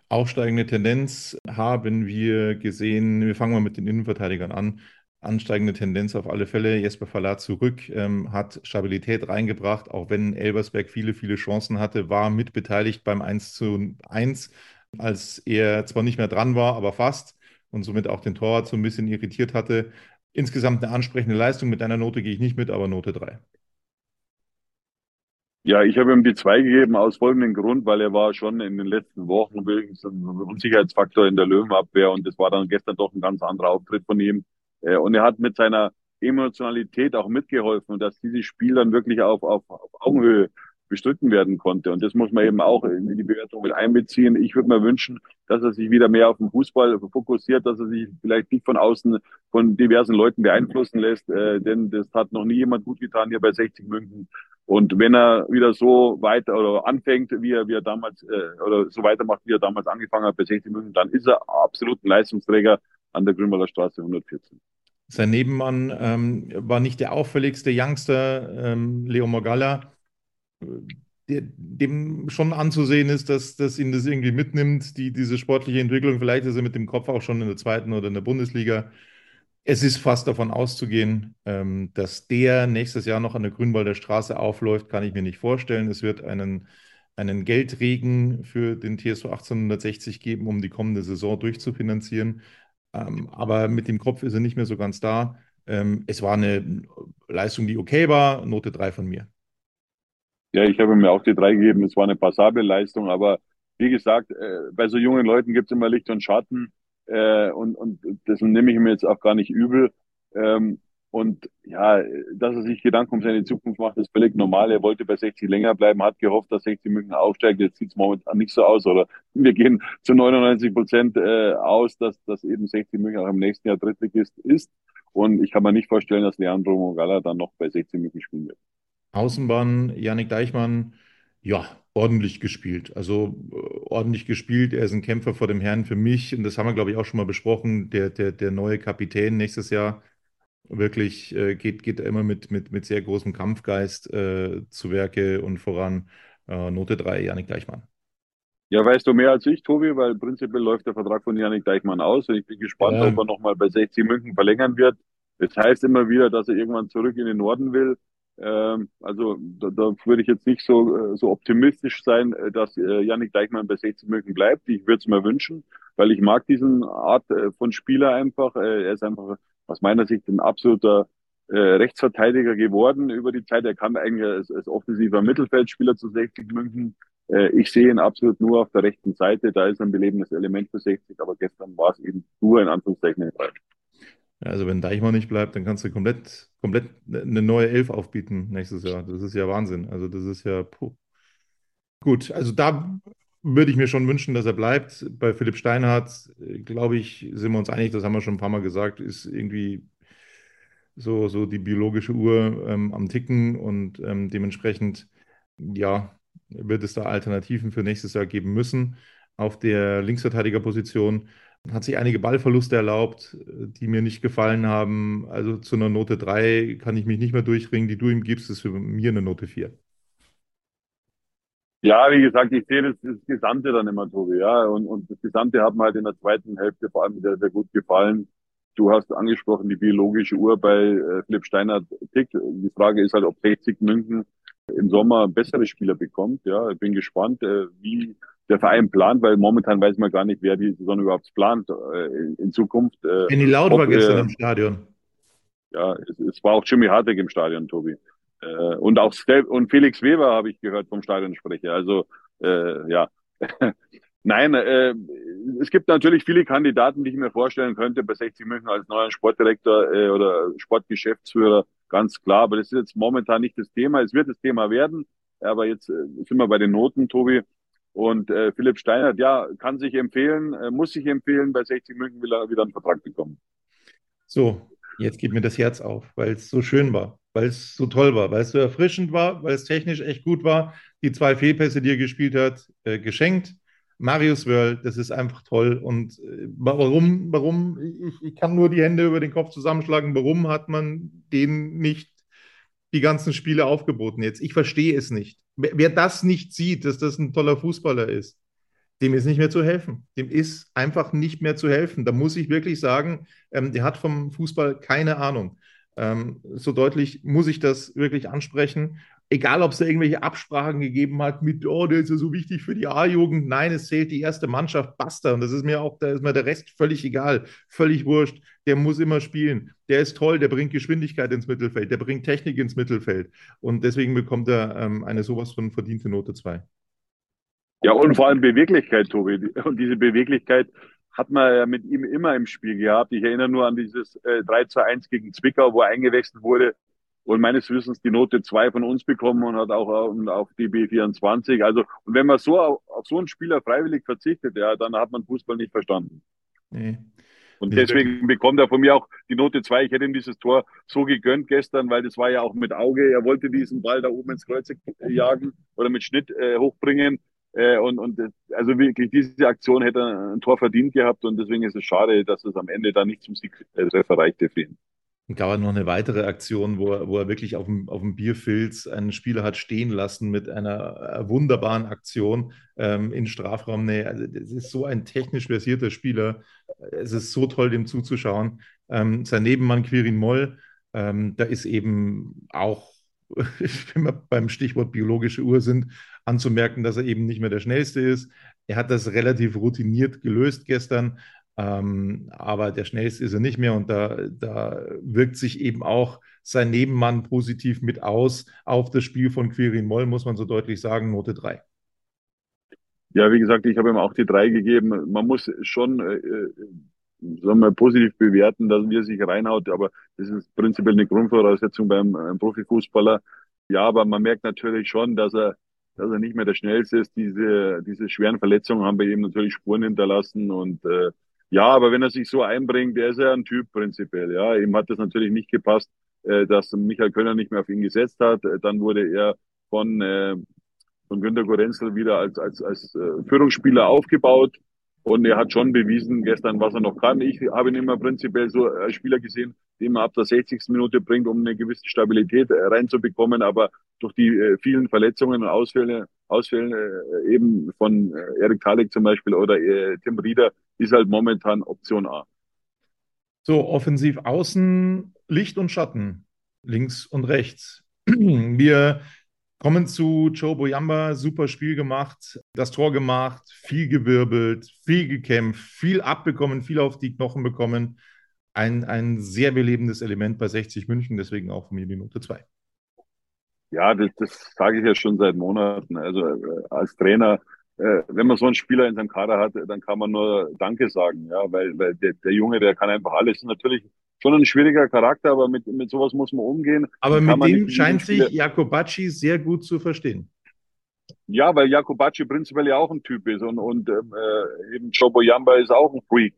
B: Aufsteigende Tendenz haben wir gesehen. Wir fangen mal mit den Innenverteidigern an. Ansteigende Tendenz auf alle Fälle. Jesper Verlat zurück, ähm, hat Stabilität reingebracht, auch wenn Elversberg viele, viele Chancen hatte, war mitbeteiligt beim 1 zu 1, als er zwar nicht mehr dran war, aber fast und somit auch den Torwart so ein bisschen irritiert hatte. Insgesamt eine ansprechende Leistung. Mit einer Note gehe ich nicht mit, aber Note 3.
C: Ja, ich habe ihm die 2 gegeben aus folgendem Grund, weil er war schon in den letzten Wochen ein Unsicherheitsfaktor in der Löwenabwehr und das war dann gestern doch ein ganz anderer Auftritt von ihm. Äh, Und er hat mit seiner Emotionalität auch mitgeholfen, dass dieses Spiel dann wirklich auf, auf, auf Augenhöhe bestritten werden konnte. Und das muss man eben auch in die Bewertung mit einbeziehen. Ich würde mir wünschen, dass er sich wieder mehr auf den Fußball fokussiert, dass er sich vielleicht nicht von außen von diversen Leuten beeinflussen lässt, äh, denn das hat noch nie jemand gut getan hier bei 60 München. Und wenn er wieder so weiter oder anfängt, wie er, wie er damals äh, oder so weitermacht, wie er damals angefangen hat bei 60 München, dann ist er absolut ein Leistungsträger an der Grünwalder Straße 114.
B: Sein Nebenmann ähm, war nicht der auffälligste Youngster, ähm, Leo Morgalla, der, dem schon anzusehen ist, dass, dass ihn das irgendwie mitnimmt, die, diese sportliche Entwicklung. Vielleicht ist er mit dem Kopf auch schon in der zweiten oder in der Bundesliga. Es ist fast davon auszugehen, ähm, dass der nächstes Jahr noch an der Grünwalder Straße aufläuft, kann ich mir nicht vorstellen. Es wird einen, einen Geldregen für den TSV 1860 geben, um die kommende Saison durchzufinanzieren. Ähm, aber mit dem Kopf ist er nicht mehr so ganz da. Ähm, es war eine Leistung, die okay war. Note 3 von mir.
C: Ja, ich habe mir auch die drei gegeben. Es war eine passable Leistung, aber wie gesagt, äh, bei so jungen Leuten gibt es immer Licht und Schatten äh, und, und das nehme ich mir jetzt auch gar nicht übel. Ähm, und ja, dass er sich Gedanken um seine Zukunft macht, ist völlig normal. Er wollte bei 60 länger bleiben, hat gehofft, dass 60 München aufsteigt. Jetzt sieht es momentan nicht so aus. Oder wir gehen zu 99 Prozent äh, aus, dass, dass eben 60 München auch im nächsten Jahr Drittligist ist. Und ich kann mir nicht vorstellen, dass Leandro Mogala dann noch bei 60 München spielen wird.
B: Außenbahn, Yannick Deichmann, ja, ordentlich gespielt. Also äh, ordentlich gespielt. Er ist ein Kämpfer vor dem Herrn für mich. Und das haben wir, glaube ich, auch schon mal besprochen. Der, der, der neue Kapitän nächstes Jahr wirklich äh, geht, geht immer mit, mit, mit sehr großem Kampfgeist äh, zu Werke und voran. Äh, Note 3, Yannick Deichmann.
C: Ja, weißt du mehr als ich, Tobi, weil prinzipiell läuft der Vertrag von Yannick Deichmann aus und ich bin gespannt,
B: Ja.
C: ob er nochmal bei 60 München verlängern wird. Das heißt immer wieder, dass er irgendwann zurück in den Norden will. Ähm, also da, da würde ich jetzt nicht so, äh, so optimistisch sein, äh, dass äh, Yannick Deichmann bei 60 München bleibt. Ich würde es mir wünschen, weil ich mag diesen Art äh, von Spieler einfach. Er ist einfach aus meiner Sicht ein absoluter äh, Rechtsverteidiger geworden über die Zeit. Er kam eigentlich als, als offensiver Mittelfeldspieler zu 60 München. Ich sehe ihn absolut nur auf der rechten Seite. Da ist ein belebendes Element für 60, aber gestern war es eben nur in Anführungszeichen.
B: Also wenn Deichmann nicht bleibt, dann kannst du komplett, komplett eine neue Elf aufbieten nächstes Jahr. Das ist ja Wahnsinn. Also das ist ja puh. Gut. Also da würde ich mir schon wünschen, dass er bleibt. Bei Philipp Steinhardt, äh, glaube ich, sind wir uns einig, das haben wir schon ein paar Mal gesagt, ist irgendwie so, so die biologische Uhr ähm, am Ticken und ähm, dementsprechend, ja, wird es da Alternativen für nächstes Jahr geben müssen. Auf der Linksverteidigerposition hat sich einige Ballverluste erlaubt, die mir nicht gefallen haben. Also zu einer Note 3 kann ich mich nicht mehr durchringen. Die du ihm gibst, ist für mir eine Note 4.
C: Ja, wie gesagt, ich sehe das, das Gesamte dann immer, Tobi, ja. Und, und das Gesamte hat mir halt in der zweiten Hälfte vor allem sehr, sehr gut gefallen. Du hast angesprochen, die biologische Uhr bei äh, Philipp Steiner tickt. Die Frage ist halt, ob 60 München im Sommer bessere Spieler bekommt. Ja, ich bin gespannt, äh, wie der Verein plant, weil momentan weiß man gar nicht, wer die Saison überhaupt plant äh, in, Zukunft.
B: Äh, Kenny Laut war gestern äh, im Stadion.
C: Ja, es, es, war auch Jimmy Hartig im Stadion, Tobi. Äh, und auch Steph und Felix Weber habe ich gehört vom Stadionsprecher. Also äh, ja. Nein, äh, es gibt natürlich viele Kandidaten, die ich mir vorstellen könnte bei 60 München als neuer Sportdirektor äh, oder Sportgeschäftsführer, ganz klar. Aber das ist jetzt momentan nicht das Thema. Es wird das Thema werden. Aber jetzt äh, sind wir bei den Noten, Tobi. Und äh, Philipp Steinert, ja, kann sich empfehlen, äh, muss sich empfehlen. Bei 60 München will er wieder einen Vertrag bekommen.
B: So, jetzt geht mir das Herz auf, weil es so schön war weil es so toll war, weil es so erfrischend war, weil es technisch echt gut war. Die zwei Fehlpässe, die er gespielt hat, äh, geschenkt. Marius Wörl, das ist einfach toll. Und äh, warum, warum, ich, ich, kann nur die Hände über den Kopf zusammenschlagen, warum hat man den nicht die ganzen Spiele aufgeboten jetzt? Ich verstehe es nicht. Wer, das nicht sieht, dass das ein toller Fußballer ist, dem ist nicht mehr zu helfen. Dem ist einfach nicht mehr zu helfen. Da muss ich wirklich sagen, ähm, der hat vom Fußball keine Ahnung. Ähm, so deutlich muss ich das wirklich ansprechen. Egal, ob es da irgendwelche Absprachen gegeben hat mit, oh, der ist ja so wichtig für die A-Jugend. Nein, es zählt die erste Mannschaft, basta. Und das ist mir auch, da ist mir der Rest völlig egal, völlig wurscht. Der muss immer spielen. Der ist toll, der bringt Geschwindigkeit ins Mittelfeld, der bringt Technik ins Mittelfeld. Und deswegen bekommt er ähm, eine sowas von verdiente Note 2.
C: Ja, und vor allem Beweglichkeit, Tobi. Und diese Beweglichkeit hat man ja mit ihm immer im Spiel gehabt. Ich erinnere nur an dieses äh, 3 zu 1 gegen Zwickau, wo er eingewechselt wurde und meines Wissens die Note 2 von uns bekommen und hat auch und auf DB 24. Also, und wenn man so auf, auf so einen Spieler freiwillig verzichtet, ja, dann hat man Fußball nicht verstanden. Nee. Und deswegen bekommt er von mir auch die Note 2. Ich hätte ihm dieses Tor so gegönnt gestern, weil das war ja auch mit Auge. Er wollte diesen Ball da oben ins Kreuz jagen oder mit Schnitt äh, hochbringen. Äh, und, und also wirklich, diese Aktion hätte ein Tor verdient gehabt und deswegen ist es schade, dass es am Ende da nicht zum Siegtreffer reichte für ihn.
B: Gab noch eine weitere Aktion, wo er, wo er wirklich auf dem, auf dem Bierfilz einen Spieler hat stehen lassen mit einer äh, wunderbaren Aktion ähm, in Strafraumnähe. Also, das ist so ein technisch versierter Spieler. Es ist so toll, dem zuzuschauen. Ähm, sein Nebenmann Quirin Moll, ähm, da ist eben auch, wenn wir beim Stichwort biologische Uhr sind, anzumerken, dass er eben nicht mehr der Schnellste ist. Er hat das relativ routiniert gelöst gestern, ähm, aber der Schnellste ist er nicht mehr und da, da wirkt sich eben auch sein Nebenmann positiv mit aus auf das Spiel von Quirin Moll, muss man so deutlich sagen, Note 3.
C: Ja, wie gesagt, ich habe ihm auch die 3 gegeben. Man muss schon äh, äh, sagen wir, positiv bewerten, dass er sich reinhaut, aber das ist prinzipiell eine Grundvoraussetzung beim äh, Profifußballer. Ja, aber man merkt natürlich schon, dass er dass er nicht mehr der Schnellste ist. Diese, diese schweren Verletzungen haben bei ihm natürlich Spuren hinterlassen und äh, ja, aber wenn er sich so einbringt, der ist ja ein Typ prinzipiell. Ja, ihm hat das natürlich nicht gepasst, äh, dass Michael Könner nicht mehr auf ihn gesetzt hat. Dann wurde er von äh, von Günter Gorenzel wieder als als als äh, Führungsspieler aufgebaut und er hat schon bewiesen gestern, was er noch kann. Ich habe ihn immer prinzipiell so als Spieler gesehen, den man ab der 60. Minute bringt, um eine gewisse Stabilität äh, reinzubekommen. Aber durch die äh, vielen Verletzungen und Ausfälle, Ausfällen äh, eben von Erik Talik zum Beispiel oder Tim Rieder ist halt momentan Option A.
B: So, offensiv außen, Licht und Schatten, links und rechts. Wir Kommen zu Joe Boyamba, super Spiel gemacht, das Tor gemacht, viel gewirbelt, viel gekämpft, viel abbekommen, viel auf die Knochen bekommen. Ein, ein sehr belebendes Element bei 60 München, deswegen auch von mir die Note 2.
C: Ja, das, das sage ich ja schon seit Monaten. Also äh, als Trainer, äh, wenn man so einen Spieler in seinem Kader hat, dann kann man nur Danke sagen, ja, weil, weil der, der Junge, der kann einfach alles. Natürlich schon ein schwieriger Charakter, aber mit, mit sowas muss man umgehen.
B: Aber mit dem scheint sich Jakobacci sehr gut zu verstehen.
C: Ja, weil Jakobacci prinzipiell ja auch ein Typ ist und, und ähm, äh, eben Jobo Yamba ist auch ein Freak.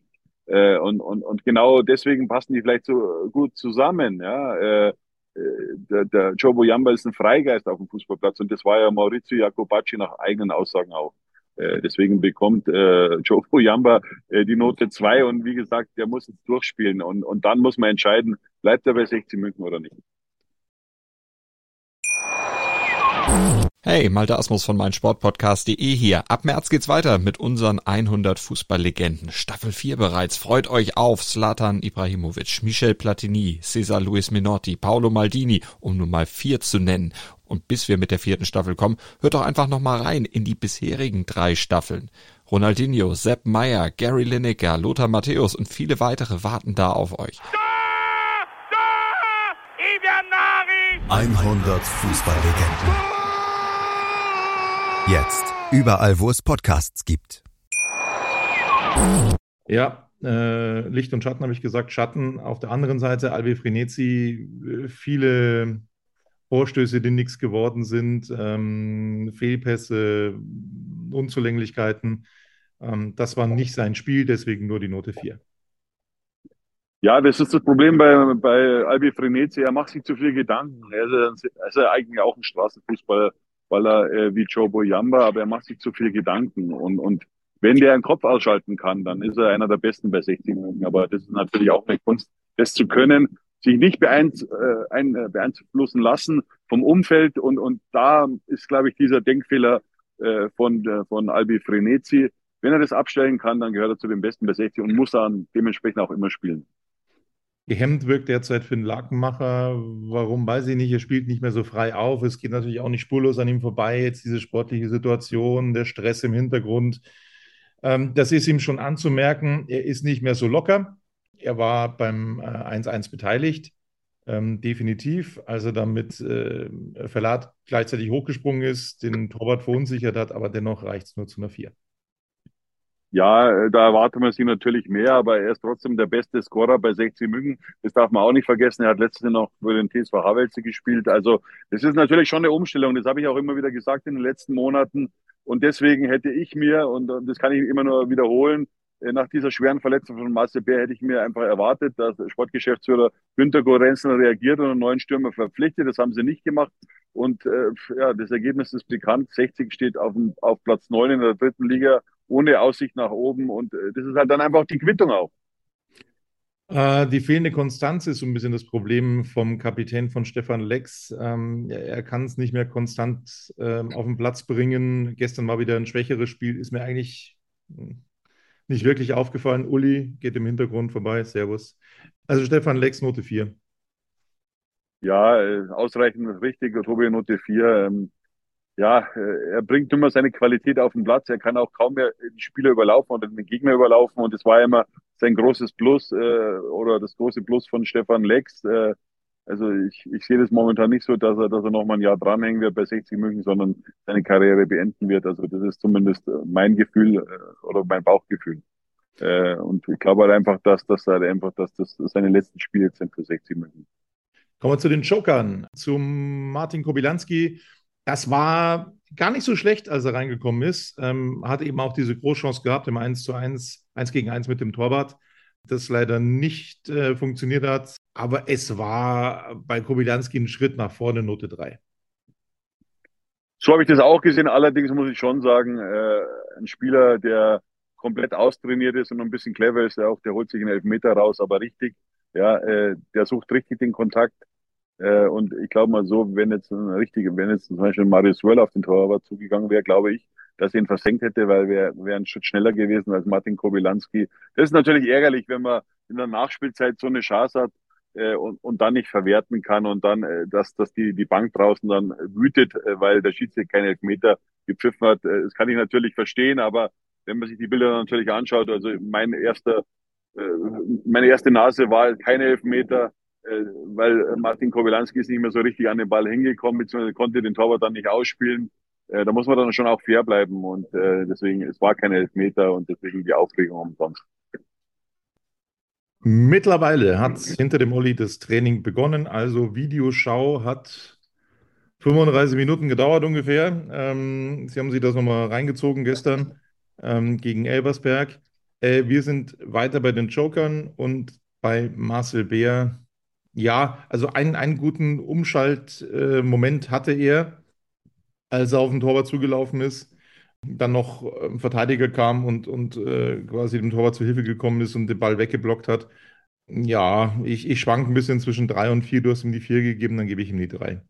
C: Äh, und, und, und genau deswegen passen die vielleicht so gut zusammen. Ja, äh, äh der, der Joe Boyamba ist ein Freigeist auf dem Fußballplatz und das war ja Maurizio Jacobacci nach eigenen Aussagen auch. Äh, deswegen bekommt äh, Joe Boyamba äh, die Note zwei und wie gesagt, der muss jetzt durchspielen und, und dann muss man entscheiden, bleibt er bei 16 München oder nicht.
F: Hey, Malte Asmus von meinsportpodcast.de hier. Ab März geht's weiter mit unseren 100 Fußballlegenden. Staffel 4 bereits. Freut euch auf Zlatan Ibrahimovic, Michel Platini, Cesar Luis Minotti, Paolo Maldini, um nur mal vier zu nennen. Und bis wir mit der vierten Staffel kommen, hört doch einfach noch mal rein in die bisherigen drei Staffeln. Ronaldinho, Sepp Meyer, Gary Lineker, Lothar Matthäus und viele weitere warten da auf euch.
E: 100 Fußballlegenden. Jetzt. Überall, wo es Podcasts gibt.
B: Ja, äh, Licht und Schatten habe ich gesagt. Schatten. Auf der anderen Seite Albi Frenetzi, äh, viele Vorstöße, die nichts geworden sind, ähm, Fehlpässe, Unzulänglichkeiten. Ähm, das war nicht sein Spiel, deswegen nur die Note 4.
C: Ja, das ist das Problem bei, bei Albi Frenetzi. Er macht sich zu viel Gedanken. Er ist, er ist eigentlich auch ein Straßenfußballer weil er äh, wie Joe Boyamba, aber er macht sich zu viel Gedanken und, und wenn der einen Kopf ausschalten kann, dann ist er einer der Besten bei 60 Minuten. Aber das ist natürlich auch eine Kunst, das zu können, sich nicht beeinz, äh, ein, äh, beeinflussen lassen vom Umfeld. Und, und da ist, glaube ich, dieser Denkfehler äh, von, äh, von Albi Frenetzi. Wenn er das abstellen kann, dann gehört er zu den Besten bei 60 und muss dann dementsprechend auch immer spielen.
B: Gehemmt wirkt derzeit für den Lakenmacher. Warum, weiß ich nicht. Er spielt nicht mehr so frei auf. Es geht natürlich auch nicht spurlos an ihm vorbei. Jetzt diese sportliche Situation, der Stress im Hintergrund. Ähm, das ist ihm schon anzumerken. Er ist nicht mehr so locker. Er war beim äh, 1-1 beteiligt. Ähm, definitiv. Als er dann mit äh, Verlat gleichzeitig hochgesprungen ist, den Torwart verunsichert hat, aber dennoch reicht es nur zu einer 4.
C: Ja, äh, da erwartet man sich natürlich mehr, aber er ist trotzdem der beste Scorer bei 60 München. Das darf man auch nicht vergessen. Er hat letztes Jahr noch für den TSV Havelse gespielt. Also das ist natürlich schon eine Umstellung. Das habe ich auch immer wieder gesagt in den letzten Monaten. Und deswegen hätte ich mir, und das kann ich immer nur wiederholen, äh, nach dieser schweren Verletzung von Marcel Bär hätte ich mir einfach erwartet, dass Sportgeschäftsführer Günter Gorenzen reagiert und einen neuen Stürmer verpflichtet. Das haben sie nicht gemacht. Und äh, ja, das Ergebnis ist bekannt. 60 steht auf, dem, auf Platz 9 in der dritten Liga ohne Aussicht nach oben. Und äh, das ist halt dann einfach die Quittung auch.
B: Äh, die fehlende Konstanz ist so ein bisschen das Problem vom Kapitän von Stefan Lex. Ähm, er, er kann es nicht mehr konstant ähm, auf den Platz bringen. Gestern war wieder ein schwächeres Spiel, ist mir eigentlich hm, nicht wirklich aufgefallen. Uli geht im Hintergrund vorbei. Servus. Also Stefan Lex, Note 4.
C: Ja, äh, ausreichend richtig. Tobi, Note 4. Ähm, ja, äh, er bringt immer seine Qualität auf den Platz. Er kann auch kaum mehr die Spieler überlaufen oder den Gegner überlaufen. Und das war immer sein großes Plus äh, oder das große Plus von Stefan Lex. Also ich, ich sehe das momentan nicht so, dass er, dass er noch mal ein Jahr dranhängen wird bei 60 München, sondern seine Karriere beenden wird. Also das ist zumindest äh, mein Gefühl äh, oder mein Bauchgefühl. Äh, und ich glaube halt einfach, dass das halt einfach, dass das seine letzten Spiele sind für 60 München.
B: Kommen wir zu den Jokern. Zum Martin Kobilanski das war gar nicht so schlecht, als er reingekommen ist. Ähm, hatte eben auch diese Großchance gehabt im 1 zu 1, 1 gegen 1 mit dem Torwart, das leider nicht äh, funktioniert hat. Aber es war bei Kobilanski ein Schritt nach vorne, Note 3.
C: So habe ich das auch gesehen. Allerdings muss ich schon sagen, äh, ein Spieler, der komplett austrainiert ist und ein bisschen clever ist, der auch, der holt sich einen Elfmeter raus, aber richtig, ja, äh, der sucht richtig den Kontakt. Äh, und ich glaube mal so, wenn jetzt ein richtiger, wenn jetzt zum Beispiel Marius Wöll auf den Torwart zugegangen wäre, glaube ich, dass ihn versenkt hätte, weil wir wäre ein Schritt schneller gewesen als Martin Kobilanski. Das ist natürlich ärgerlich, wenn man in der Nachspielzeit so eine Chance hat äh, und, und dann nicht verwerten kann und dann, äh, dass, dass die, die Bank draußen dann wütet, äh, weil der Schiedsrichter keinen Elfmeter gepfiffen hat. Äh, das kann ich natürlich verstehen, aber wenn man sich die Bilder natürlich anschaut, also mein erster, äh, meine erste Nase war keine Elfmeter, äh, weil Martin Kowilanski ist nicht mehr so richtig an den Ball hingekommen, beziehungsweise konnte den Torwart dann nicht ausspielen. Äh, da muss man dann schon auch fair bleiben und äh, deswegen, es war kein Elfmeter und deswegen die Aufregung umsonst.
B: Mittlerweile hat hinter dem Olli das Training begonnen, also Videoschau hat 35 Minuten gedauert ungefähr. Ähm, Sie haben sich das nochmal reingezogen gestern ähm, gegen Elversberg. Äh, wir sind weiter bei den Jokern und bei Marcel Beer Ja, also einen, einen guten Umschaltmoment hatte er, als er auf den Torwart zugelaufen ist, dann noch ein Verteidiger kam und, und äh, quasi dem Torwart zu Hilfe gekommen ist und den Ball weggeblockt hat. Ja, ich, ich schwank ein bisschen zwischen drei und vier. Du hast ihm die vier gegeben, dann gebe ich ihm die drei.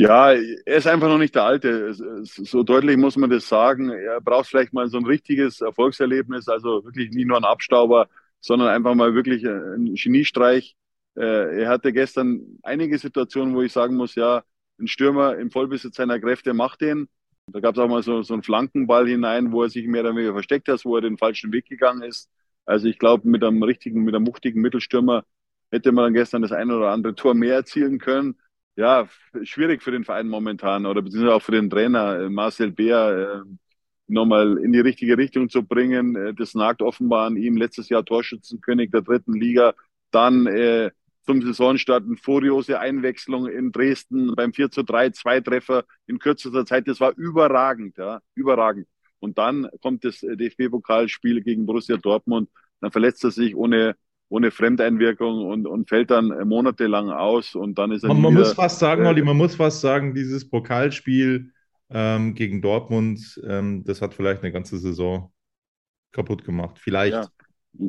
C: Ja, er ist einfach noch nicht der Alte. So deutlich muss man das sagen. Er braucht vielleicht mal so ein richtiges Erfolgserlebnis, also wirklich nicht nur ein Abstauber, sondern einfach mal wirklich ein Geniestreich. Äh, er hatte gestern einige Situationen, wo ich sagen muss, ja, ein Stürmer im Vollbesitz seiner Kräfte macht den. Da gab es auch mal so, so einen Flankenball hinein, wo er sich mehr oder weniger versteckt hat, wo er den falschen Weg gegangen ist. Also ich glaube, mit einem richtigen, mit einem muchtigen Mittelstürmer hätte man dann gestern das eine oder andere Tor mehr erzielen können ja, schwierig für den Verein momentan oder beziehungsweise auch für den Trainer äh, Marcel Beer äh, nochmal in die richtige Richtung zu bringen. Äh, das nagt offenbar an ihm. Letztes Jahr Torschützenkönig der dritten Liga, dann äh, zum Saisonstart eine furiose Einwechslung in Dresden beim 4 zu 3, zwei Treffer in kürzester Zeit. Das war überragend, ja, überragend. Und dann kommt das DFB-Pokalspiel gegen Borussia Dortmund. Dann verletzt er sich ohne ohne Fremdeinwirkung und, und fällt dann monatelang aus und dann ist er
B: Man, man
C: wieder,
B: muss fast sagen,
C: äh,
B: Olli, man muss fast sagen, dieses Pokalspiel ähm, gegen Dortmund, ähm, das hat vielleicht eine ganze Saison kaputt gemacht. Vielleicht.
C: Ja.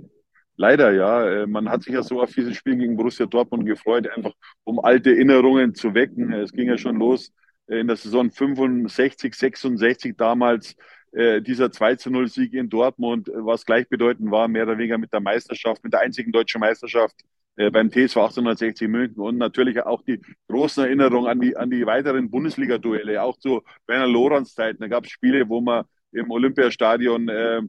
C: Leider, ja. Äh, Man hat sich ja so auf dieses Spiel gegen Borussia Dortmund gefreut, einfach um alte Erinnerungen zu wecken. Es ging ja schon los äh, in der Saison 65, 66 damals äh, dieser 2 zu 0 Sieg in Dortmund, äh, was gleichbedeutend war, mehr oder weniger mit der Meisterschaft, mit der einzigen deutschen Meisterschaft äh, beim TSV 1860 München und natürlich auch die großen Erinnerungen an die, an die weiteren Bundesliga-Duelle, auch zu Werner Lorenz Zeiten. Da gab es Spiele, wo man im Olympiastadion äh,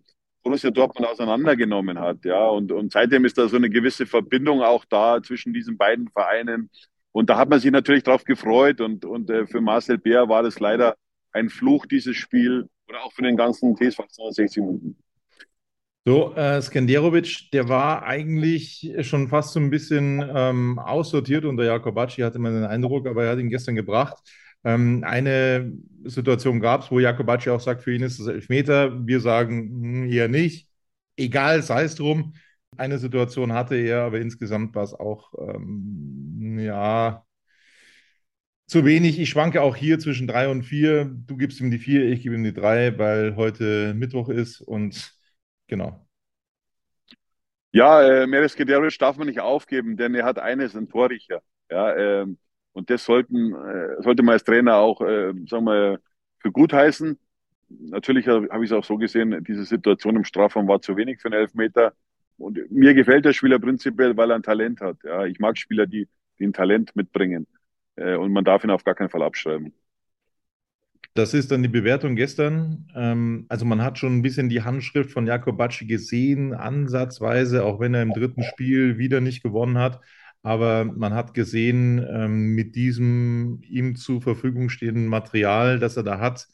C: Borussia Dortmund auseinandergenommen hat, ja, und, und seitdem ist da so eine gewisse Verbindung auch da zwischen diesen beiden Vereinen. Und da hat man sich natürlich drauf gefreut und, und äh, für Marcel Bär war das leider ein Fluch, dieses Spiel, oder auch für den ganzen TSV 260 Minuten.
B: So, äh, Skenderovic, der war eigentlich schon fast so ein bisschen ähm, aussortiert unter Jakobacci, hatte man den Eindruck, aber er hat ihn gestern gebracht. Ähm, eine Situation gab es, wo Jakobacci auch sagt, für ihn ist es Elfmeter. Wir sagen hm, eher nicht. Egal, sei es drum. Eine Situation hatte er, aber insgesamt war es auch, ähm, ja, zu wenig. Ich schwanke auch hier zwischen drei und vier. Du gibst ihm die vier, ich gebe ihm die drei, weil heute Mittwoch ist und genau.
C: Ja, äh, Meres Gederich darf man nicht aufgeben, denn er hat eines, ein Torrichter. Ja, ähm, und das sollten, äh, sollte man als Trainer auch, äh, sagen wir, für gut heißen. Natürlich habe ich es auch so gesehen, diese Situation im Strafraum war zu wenig für einen Elfmeter. Und mir gefällt der Spieler prinzipiell, weil er ein Talent hat. Ja, ich mag Spieler, die, die ein Talent mitbringen. Äh, und man darf ihn auf gar keinen Fall abschreiben.
B: Das ist dann die Bewertung gestern. Ähm, also man hat schon ein bisschen die Handschrift von Jakob Bacci gesehen, ansatzweise, auch wenn er im dritten Spiel wieder nicht gewonnen hat. Aber man hat gesehen, ähm, mit diesem ihm zur Verfügung stehenden Material, das er da hat,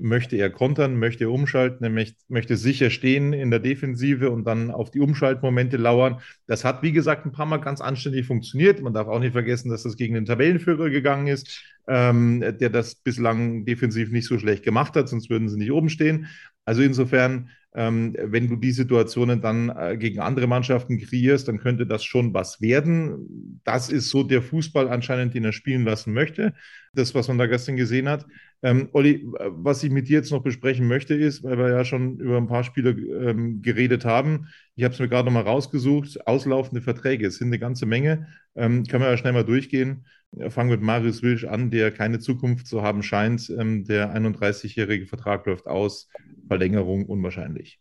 B: möchte er kontern, möchte er umschalten, er möchte, möchte sicher stehen in der Defensive und dann auf die Umschaltmomente lauern. Das hat, wie gesagt, ein paar Mal ganz anständig funktioniert. Man darf auch nicht vergessen, dass das gegen den Tabellenführer gegangen ist, ähm, der das bislang defensiv nicht so schlecht gemacht hat, sonst würden sie nicht oben stehen. Also insofern, ähm, wenn du die Situationen dann äh, gegen andere Mannschaften kreierst, dann könnte das schon was werden. Das ist so der Fußball anscheinend, den er spielen lassen möchte. Das, was man da gestern gesehen hat. Ähm, Olli, was ich mit dir jetzt noch besprechen möchte, ist, weil wir ja schon über ein paar Spiele ähm, geredet haben, ich habe es mir gerade noch mal rausgesucht, auslaufende Verträge, es sind eine ganze Menge, ähm, können wir ja schnell mal durchgehen. Fangen mit Marius Wilsch an, der keine Zukunft zu haben scheint. Ähm, der 31-jährige Vertrag läuft aus, Verlängerung unwahrscheinlich.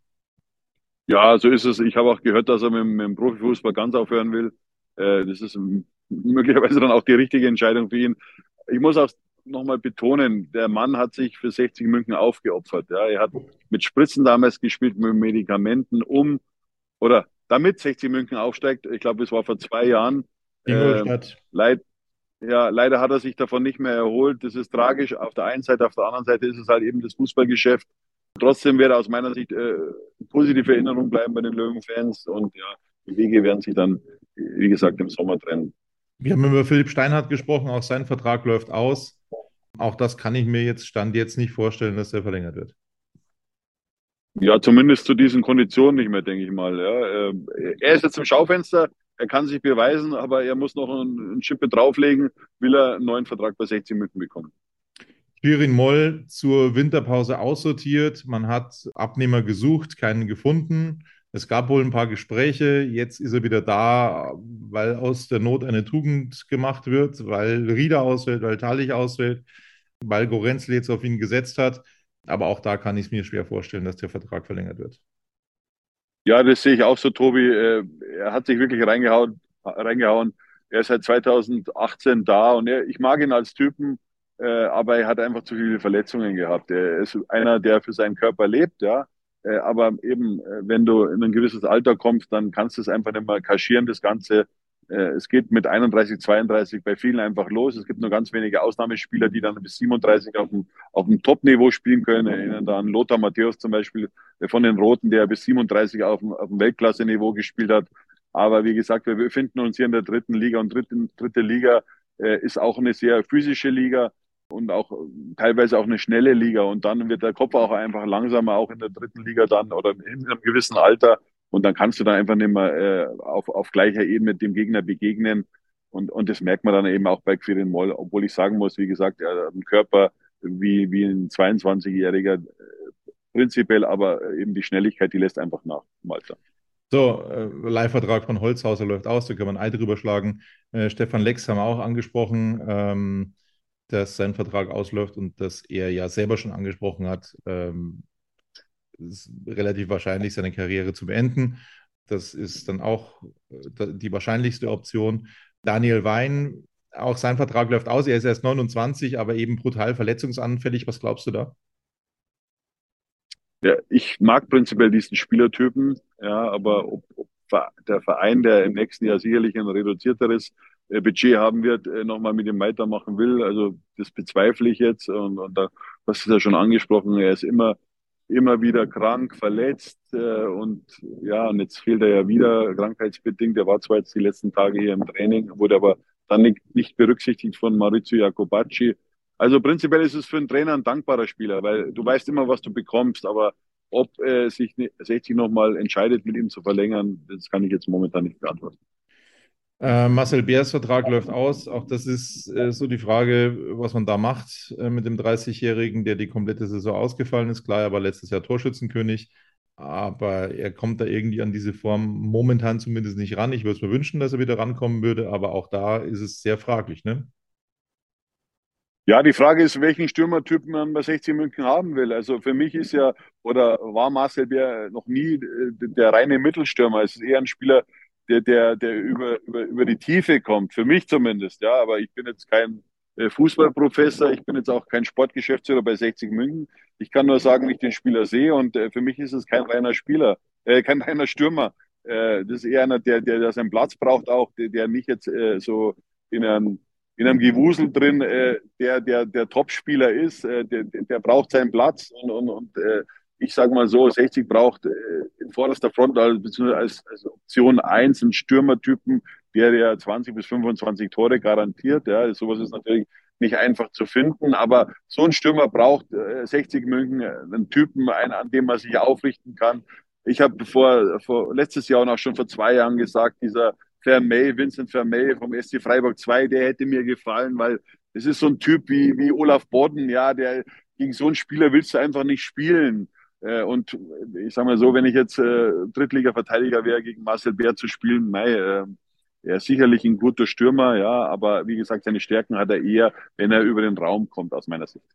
C: Ja, so ist es. Ich habe auch gehört, dass er mit, mit dem Profifußball ganz aufhören will. Äh, das ist möglicherweise dann auch die richtige Entscheidung für ihn. Ich muss auch nochmal betonen, der Mann hat sich für 60 München aufgeopfert. Ja. Er hat mit Spritzen damals gespielt, mit Medikamenten, um oder damit 60 München aufsteigt. Ich glaube, es war vor zwei Jahren. Äh, leid, ja, leider hat er sich davon nicht mehr erholt. Das ist tragisch. Auf der einen Seite, auf der anderen Seite ist es halt eben das Fußballgeschäft. Trotzdem wird aus meiner Sicht äh, positive Erinnerung bleiben bei den Löwenfans und ja, die Wege werden sich dann, wie gesagt, im Sommer trennen.
B: Wir haben über Philipp Steinhardt gesprochen, auch sein Vertrag läuft aus. Auch das kann ich mir jetzt, Stand jetzt nicht vorstellen, dass er verlängert wird.
C: Ja, zumindest zu diesen Konditionen nicht mehr, denke ich mal. Ja. Ähm, er ist jetzt im Schaufenster. er kann sich beweisen, aber er muss noch ein, ein Schippe drauflegen, will er einen neuen Vertrag bei 60 München bekommen.
B: Shirin Moll zur Winterpause aussortiert. Man hat Abnehmer gesucht, keinen gefunden. Es gab wohl ein paar Gespräche. Jetzt ist er wieder da, weil aus der Not eine Tugend gemacht wird, weil Rieder ausfällt, weil Talich ausfällt, weil Gorenzel jetzt auf ihn gesetzt hat. Aber auch da kann ich es mir schwer vorstellen, dass der Vertrag verlängert wird.
C: Ja, das sehe ich auch so, Tobi. Äh, er hat sich wirklich reingehauen. reingehauen. Er ist seit 2018 da und er, ich mag ihn als Typen, äh, aber er hat einfach zu viele Verletzungen gehabt. Er ist einer, der für seinen Körper lebt, ja. Äh, aber eben, wenn du in ein gewisses Alter kommst, dann kannst du es einfach nicht mehr kaschieren, das Ganze. Äh, es geht mit 31, 32 bei vielen einfach los. Es gibt nur ganz wenige Ausnahmespieler, die dann bis 37 auf dem, auf dem Top-Niveau spielen können. Erinnern da an Lothar Matthäus zum Beispiel äh, von den Roten, der bis 37 auf dem, auf dem Weltklasse-Niveau gespielt hat. Aber wie gesagt, wir befinden uns hier in der dritten Liga und dritte, dritte Liga äh, ist auch eine sehr physische Liga und auch teilweise auch eine schnelle Liga. Und dann wird der Kopf auch einfach langsamer, auch in der dritten Liga dann oder in einem gewissen Alter. Und dann kannst du dann einfach nicht mehr äh, auf, auf gleicher Ebene dem Gegner begegnen. Und, und das merkt man dann eben auch bei Quirin Moll, obwohl ich sagen muss, wie gesagt, er hat einen Körper wie, wie ein 22-Jähriger, äh, prinzipiell, aber eben die Schnelligkeit, die lässt einfach nach im Alter.
B: So, äh, Leihvertrag von Holzhauser läuft aus, da kann man ein Ei drüber schlagen. Äh, Stefan Lex haben wir auch angesprochen, ähm, dass sein Vertrag ausläuft und dass er ja selber schon angesprochen hat, ähm, relativ wahrscheinlich, seine Karriere zu beenden. Das ist dann auch äh, die wahrscheinlichste Option. Daniel Wein, auch sein Vertrag läuft aus. Er ist erst 29, aber eben brutal verletzungsanfällig. Was glaubst du da?
C: Ja, ich mag prinzipiell diesen Spielertypen, ja, aber ob, ob der Verein, der im nächsten Jahr sicherlich ein reduzierteres äh, Budget haben wird, äh, nochmal mit ihm weitermachen will. Also das bezweifle ich jetzt. Und, und da, was ist ja schon angesprochen, er ist immer immer wieder krank, verletzt äh, und ja, und jetzt fehlt er ja wieder krankheitsbedingt. Er war zwar jetzt die letzten Tage hier im Training, wurde aber dann nicht, nicht berücksichtigt von Maurizio Jacobacci. Also prinzipiell ist es für einen Trainer ein dankbarer Spieler, weil du weißt immer, was du bekommst, aber ob äh, sich 60 nochmal entscheidet, mit ihm zu verlängern, das kann ich jetzt momentan nicht beantworten.
B: Äh, Marcel Beers Vertrag läuft aus. Auch das ist äh, so die Frage, was man da macht äh, mit dem 30-Jährigen, der die komplette Saison ausgefallen ist. Klar, er war letztes Jahr Torschützenkönig, aber er kommt da irgendwie an diese Form momentan zumindest nicht ran. Ich würde es mir wünschen, dass er wieder rankommen würde, aber auch da ist es sehr fraglich, ne?
C: Ja, die Frage ist, welchen Stürmertypen man bei 60 München haben will. Also für mich ist ja, oder war Marcel Bär noch nie äh, der reine Mittelstürmer. Es ist eher ein Spieler, der, der, der über, über, über die Tiefe kommt, für mich zumindest, ja, aber ich bin jetzt kein äh, Fußballprofessor, ich bin jetzt auch kein Sportgeschäftsführer bei 60 München. Ich kann nur sagen, wie ich den Spieler sehe und äh, für mich ist es kein reiner Spieler, äh, kein reiner Stürmer. Äh, das ist eher einer, der, der, der seinen Platz braucht auch, der, der nicht jetzt äh, so in einem, in einem Gewusel drin, äh, der, der, der Topspieler ist, äh, der, der braucht seinen Platz und, und, und äh, ich sage mal so, 60 braucht äh, in vorderster Front also, beziehungsweise als, als Option 1 einen Stürmertypen, der ja 20 bis 25 Tore garantiert. Ja, sowas ist natürlich nicht einfach zu finden, aber so ein Stürmer braucht äh, 60 München äh, einen Typen, einen, an dem man sich aufrichten kann. Ich habe vor, vor letztes Jahr und auch schon vor zwei Jahren gesagt, dieser Vermey, Vincent Vermey vom SC Freiburg 2, der hätte mir gefallen, weil es ist so ein Typ wie, wie Olaf Bodden, ja, der gegen so einen Spieler willst du einfach nicht spielen. Äh, und ich sage mal so, wenn ich jetzt äh, Drittliga-Verteidiger wäre, gegen Marcel Bär zu spielen, mei, äh, er ist sicherlich ein guter Stürmer, ja, aber wie gesagt, seine Stärken hat er eher, wenn er über den Raum kommt, aus meiner Sicht.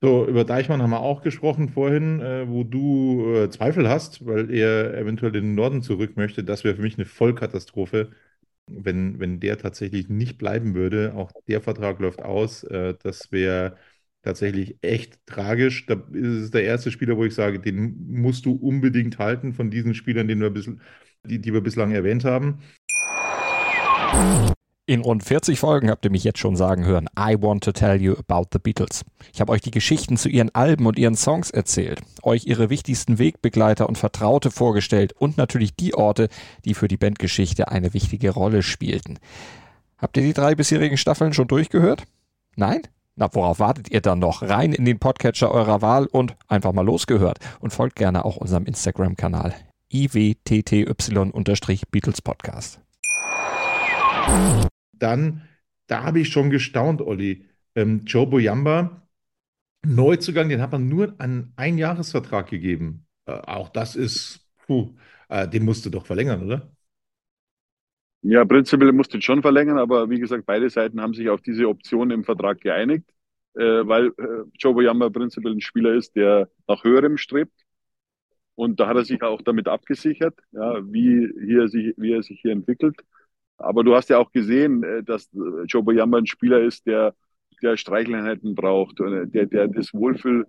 B: So, über Deichmann haben wir auch gesprochen vorhin, äh, wo du äh, Zweifel hast, weil er eventuell in den Norden zurück möchte. Das wäre für mich eine Vollkatastrophe, wenn, wenn der tatsächlich nicht bleiben würde. Auch der Vertrag läuft aus. Äh, das wäre tatsächlich echt tragisch. Da ist es der erste Spieler, wo ich sage, den musst du unbedingt halten von diesen Spielern, den wir bisschen, die, die wir bislang erwähnt haben.
F: In rund 40 Folgen habt ihr mich jetzt schon sagen hören, I want to tell you about the Beatles. Ich habe euch die Geschichten zu ihren Alben und ihren Songs erzählt, euch ihre wichtigsten Wegbegleiter und Vertraute vorgestellt und natürlich die Orte, die für die Bandgeschichte eine wichtige Rolle spielten. Habt ihr die drei bisherigen Staffeln schon durchgehört? Nein? Na, worauf wartet ihr dann noch? Rein in den Podcatcher eurer Wahl und einfach mal losgehört. Und folgt gerne auch unserem Instagram-Kanal iwtty-Beatles Podcast.
B: Dann, da habe ich schon gestaunt, Olli. Ähm, Joe Boyamba, Neuzugang, den hat man nur einen Einjahresvertrag gegeben. Äh, auch das ist, puh, äh, den musst du doch verlängern, oder?
C: Ja, prinzipiell musste schon verlängern, aber wie gesagt, beide Seiten haben sich auf diese Option im Vertrag geeinigt, äh, weil äh, Joe Boyamba prinzipiell ein Spieler ist, der nach höherem strebt. Und da hat er sich auch damit abgesichert, ja, wie, hier sich, wie er sich hier entwickelt. Aber du hast ja auch gesehen, äh, dass äh, Joe Boyamba ein Spieler ist, der, der Streicheleinheiten braucht, äh, der, der das Wohlfühl,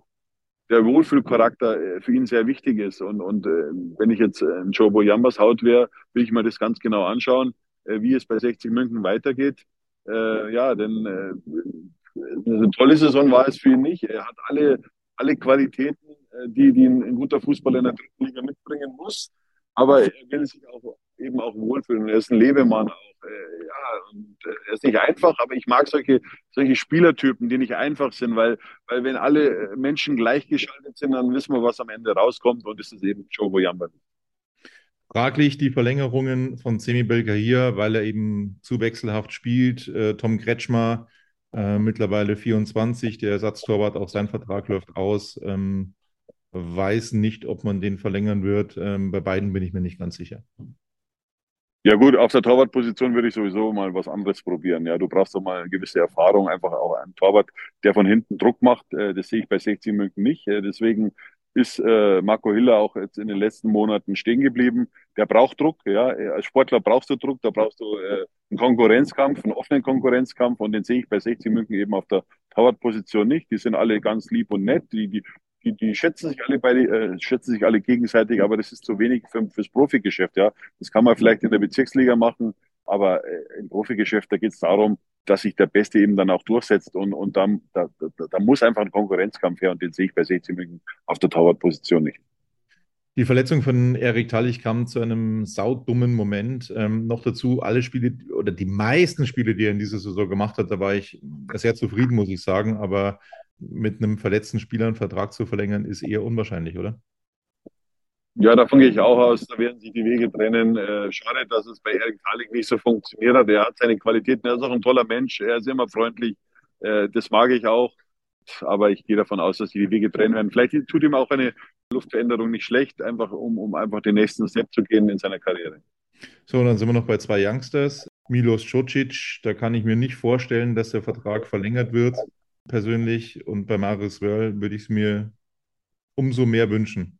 C: der Wohlfühlcharakter für ihn sehr wichtig ist. Und, und wenn ich jetzt ein Joe Boyambas Haut wäre, will ich mir das ganz genau anschauen, wie es bei 60 München weitergeht. Äh, ja, denn äh, eine tolle Saison war es für ihn nicht. Er hat alle, alle Qualitäten, die, die ein, ein guter Fußballer in der dritten Liga mitbringen muss. Aber er will sich auch eben auch wohlfühlen. Er ist ein Lebemann auch. Äh, ja, und äh, er ist nicht einfach, aber ich mag solche, solche Spielertypen, die nicht einfach sind, weil, weil wenn alle Menschen gleichgeschaltet sind, dann wissen wir, was am Ende rauskommt und das ist eben Joe Boyamba.
B: Fraglich die Verlängerungen von Semi hier, weil er eben zu wechselhaft spielt. Äh, Tom Kretschmer, äh, mittlerweile 24, der Ersatztorwart, auch sein Vertrag läuft aus. Ähm, weiß nicht, ob man den verlängern wird. Ähm, bei beiden bin ich mir nicht ganz sicher.
C: Ja gut, auf der Torwartposition würde ich sowieso mal was anderes probieren. Ja, du brauchst doch mal eine gewisse Erfahrung, einfach auch einen Torwart, der von hinten Druck macht. Äh, das sehe ich bei 16 München nicht. Äh, deswegen ist äh, Marco Hiller auch jetzt in den letzten Monaten stehen geblieben. Der braucht Druck, ja. Als Sportler brauchst du Druck, da brauchst du einen Konkurrenzkampf, einen offenen Konkurrenzkampf und den sehe ich bei 16 München eben auf der Torwartposition nicht. Die sind alle ganz lieb und nett. Die, die die, die schätzen sich alle beide, äh, schätzen sich alle gegenseitig, aber das ist zu wenig für, fürs Profigeschäft, ja. Das kann man vielleicht in der Bezirksliga machen, aber äh, im Profigeschäft, da geht es darum, dass sich der Beste eben dann auch durchsetzt und, und dann, da, da, da muss einfach ein Konkurrenzkampf her und den sehe ich bei 16 München auf der Torwartposition nicht.
B: Die Verletzung von Erik Tallich kam zu einem saudummen Moment. Ähm, noch dazu, alle Spiele oder die meisten Spiele, die er in dieser Saison gemacht hat, da war ich sehr zufrieden, muss ich sagen. Aber mit einem verletzten Spieler einen Vertrag zu verlängern, ist eher unwahrscheinlich, oder?
C: Ja, davon gehe ich auch aus. Da werden sich die Wege trennen. Äh, schade, dass es bei Erik Talik nicht so funktioniert hat. Er hat seine Qualitäten. Er ist auch ein toller Mensch. Er ist immer freundlich. Äh, das mag ich auch. Aber ich gehe davon aus, dass sich die Wege trennen werden. Vielleicht tut ihm auch eine Luftveränderung nicht schlecht, einfach um, um einfach den nächsten Step zu gehen in seiner Karriere.
B: So, dann sind wir noch bei zwei Youngsters. Milos Čocic, da kann ich mir nicht vorstellen, dass der Vertrag verlängert wird persönlich und bei Marius Wörl würde ich es mir umso mehr wünschen.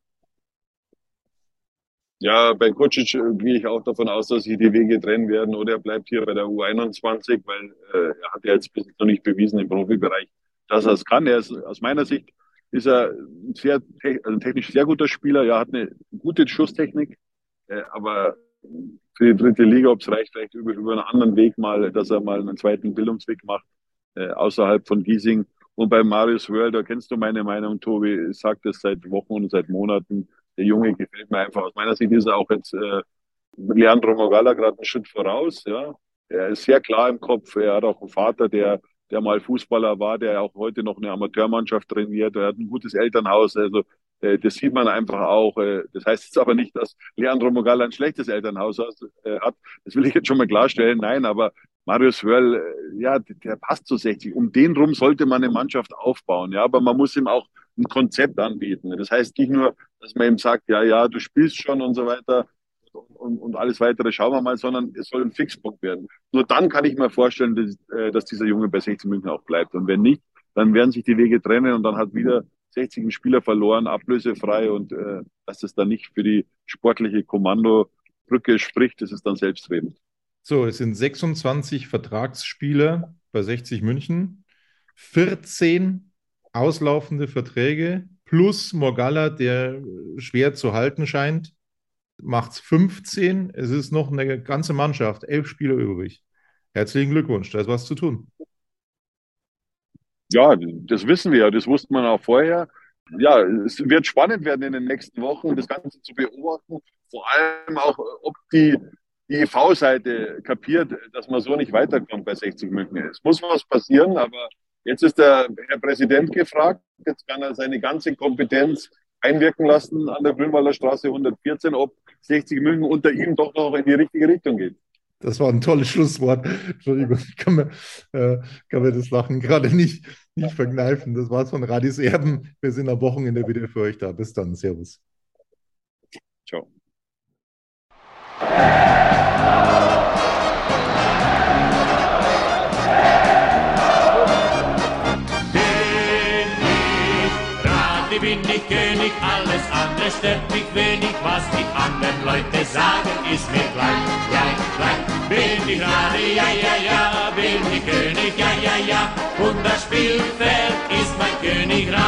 C: Ja, bei Kucic äh, gehe ich auch davon aus, dass sich die Wege trennen werden oder er bleibt hier bei der U21, weil äh, er hat ja jetzt bis noch nicht bewiesen im Profibereich, dass er es kann. Er ist aus meiner Sicht ist er ein sehr also technisch sehr guter Spieler. Er hat eine gute Schusstechnik, äh, aber für die dritte Liga, ob es reicht, vielleicht über, über einen anderen Weg mal, dass er mal einen zweiten Bildungsweg macht äh, außerhalb von Giesing. Und bei Marius Wörl, da kennst du meine Meinung, Tobi, ich sage das seit Wochen und seit Monaten. Der Junge gefällt mir einfach. Aus meiner Sicht ist er auch jetzt äh, Leandro Mogala gerade einen Schritt voraus. Ja, Er ist sehr klar im Kopf. Er hat auch einen Vater, der, der mal Fußballer war, der auch heute noch eine Amateurmannschaft trainiert. Er hat ein gutes Elternhaus. Also äh, das sieht man einfach auch. Äh, das heißt jetzt aber nicht, dass Leandro Mogala ein schlechtes Elternhaus äh, hat. Das will ich jetzt schon mal klarstellen. Nein, aber Marius Wörl, äh, ja, der passt zu 60. Um den rum sollte man eine Mannschaft aufbauen, ja, aber man muss ihm auch ein Konzept anbieten. Das heißt nicht nur, dass man ihm sagt, ja, ja, du spielst schon und so weiter und, und alles weitere schauen wir mal, sondern es soll ein Fixpunkt werden. Nur dann kann ich mir vorstellen, dass, äh, dass dieser Junge bei 60 München auch bleibt. Und wenn nicht, dann werden sich die Wege trennen und dann hat wieder 60 einen Spieler verloren, ablösefrei und äh, dass es dann nicht für die sportliche Kommandobrücke spricht, das ist dann selbstredend.
B: So, es sind 26 Vertragsspieler bei 60 München, 14 auslaufende Verträge plus Morgalla, der schwer zu halten scheint, macht es 15. Es ist noch eine ganze Mannschaft, elf Spieler übrig. Herzlichen Glückwunsch, da ist was zu tun.
C: Ja, das wissen wir ja, das wusste man auch vorher. Ja, es wird spannend werden in den nächsten Wochen, das Ganze zu beobachten. Vor allem auch, ob die die EV-Seite kapiert, dass man so nicht weiterkommt bei 60 München. Es muss was passieren, aber jetzt ist der Herr Präsident gefragt. Jetzt kann er seine ganze Kompetenz einwirken lassen an der Grünwalder Straße 114, ob 60 München unter ihm doch noch in die richtige Richtung geht.
B: Das war ein tolles Schlusswort. Entschuldigung, ich kann mir, äh, kann mir das Lachen gerade nicht, nicht verkneifen. Das war's von Radis Erben. Wir sind am Wochenende wieder für euch da. Bis dann. Servus.
C: Ciao.
G: mich alles andere stört mich wenig, was die anderen Leute sagen, ist mir gleich, gleich, gleich. Bin ich gerade, ja, ja, ja, bin ich König, ja, ja, ja, und das Spielfeld ist mein Königreich.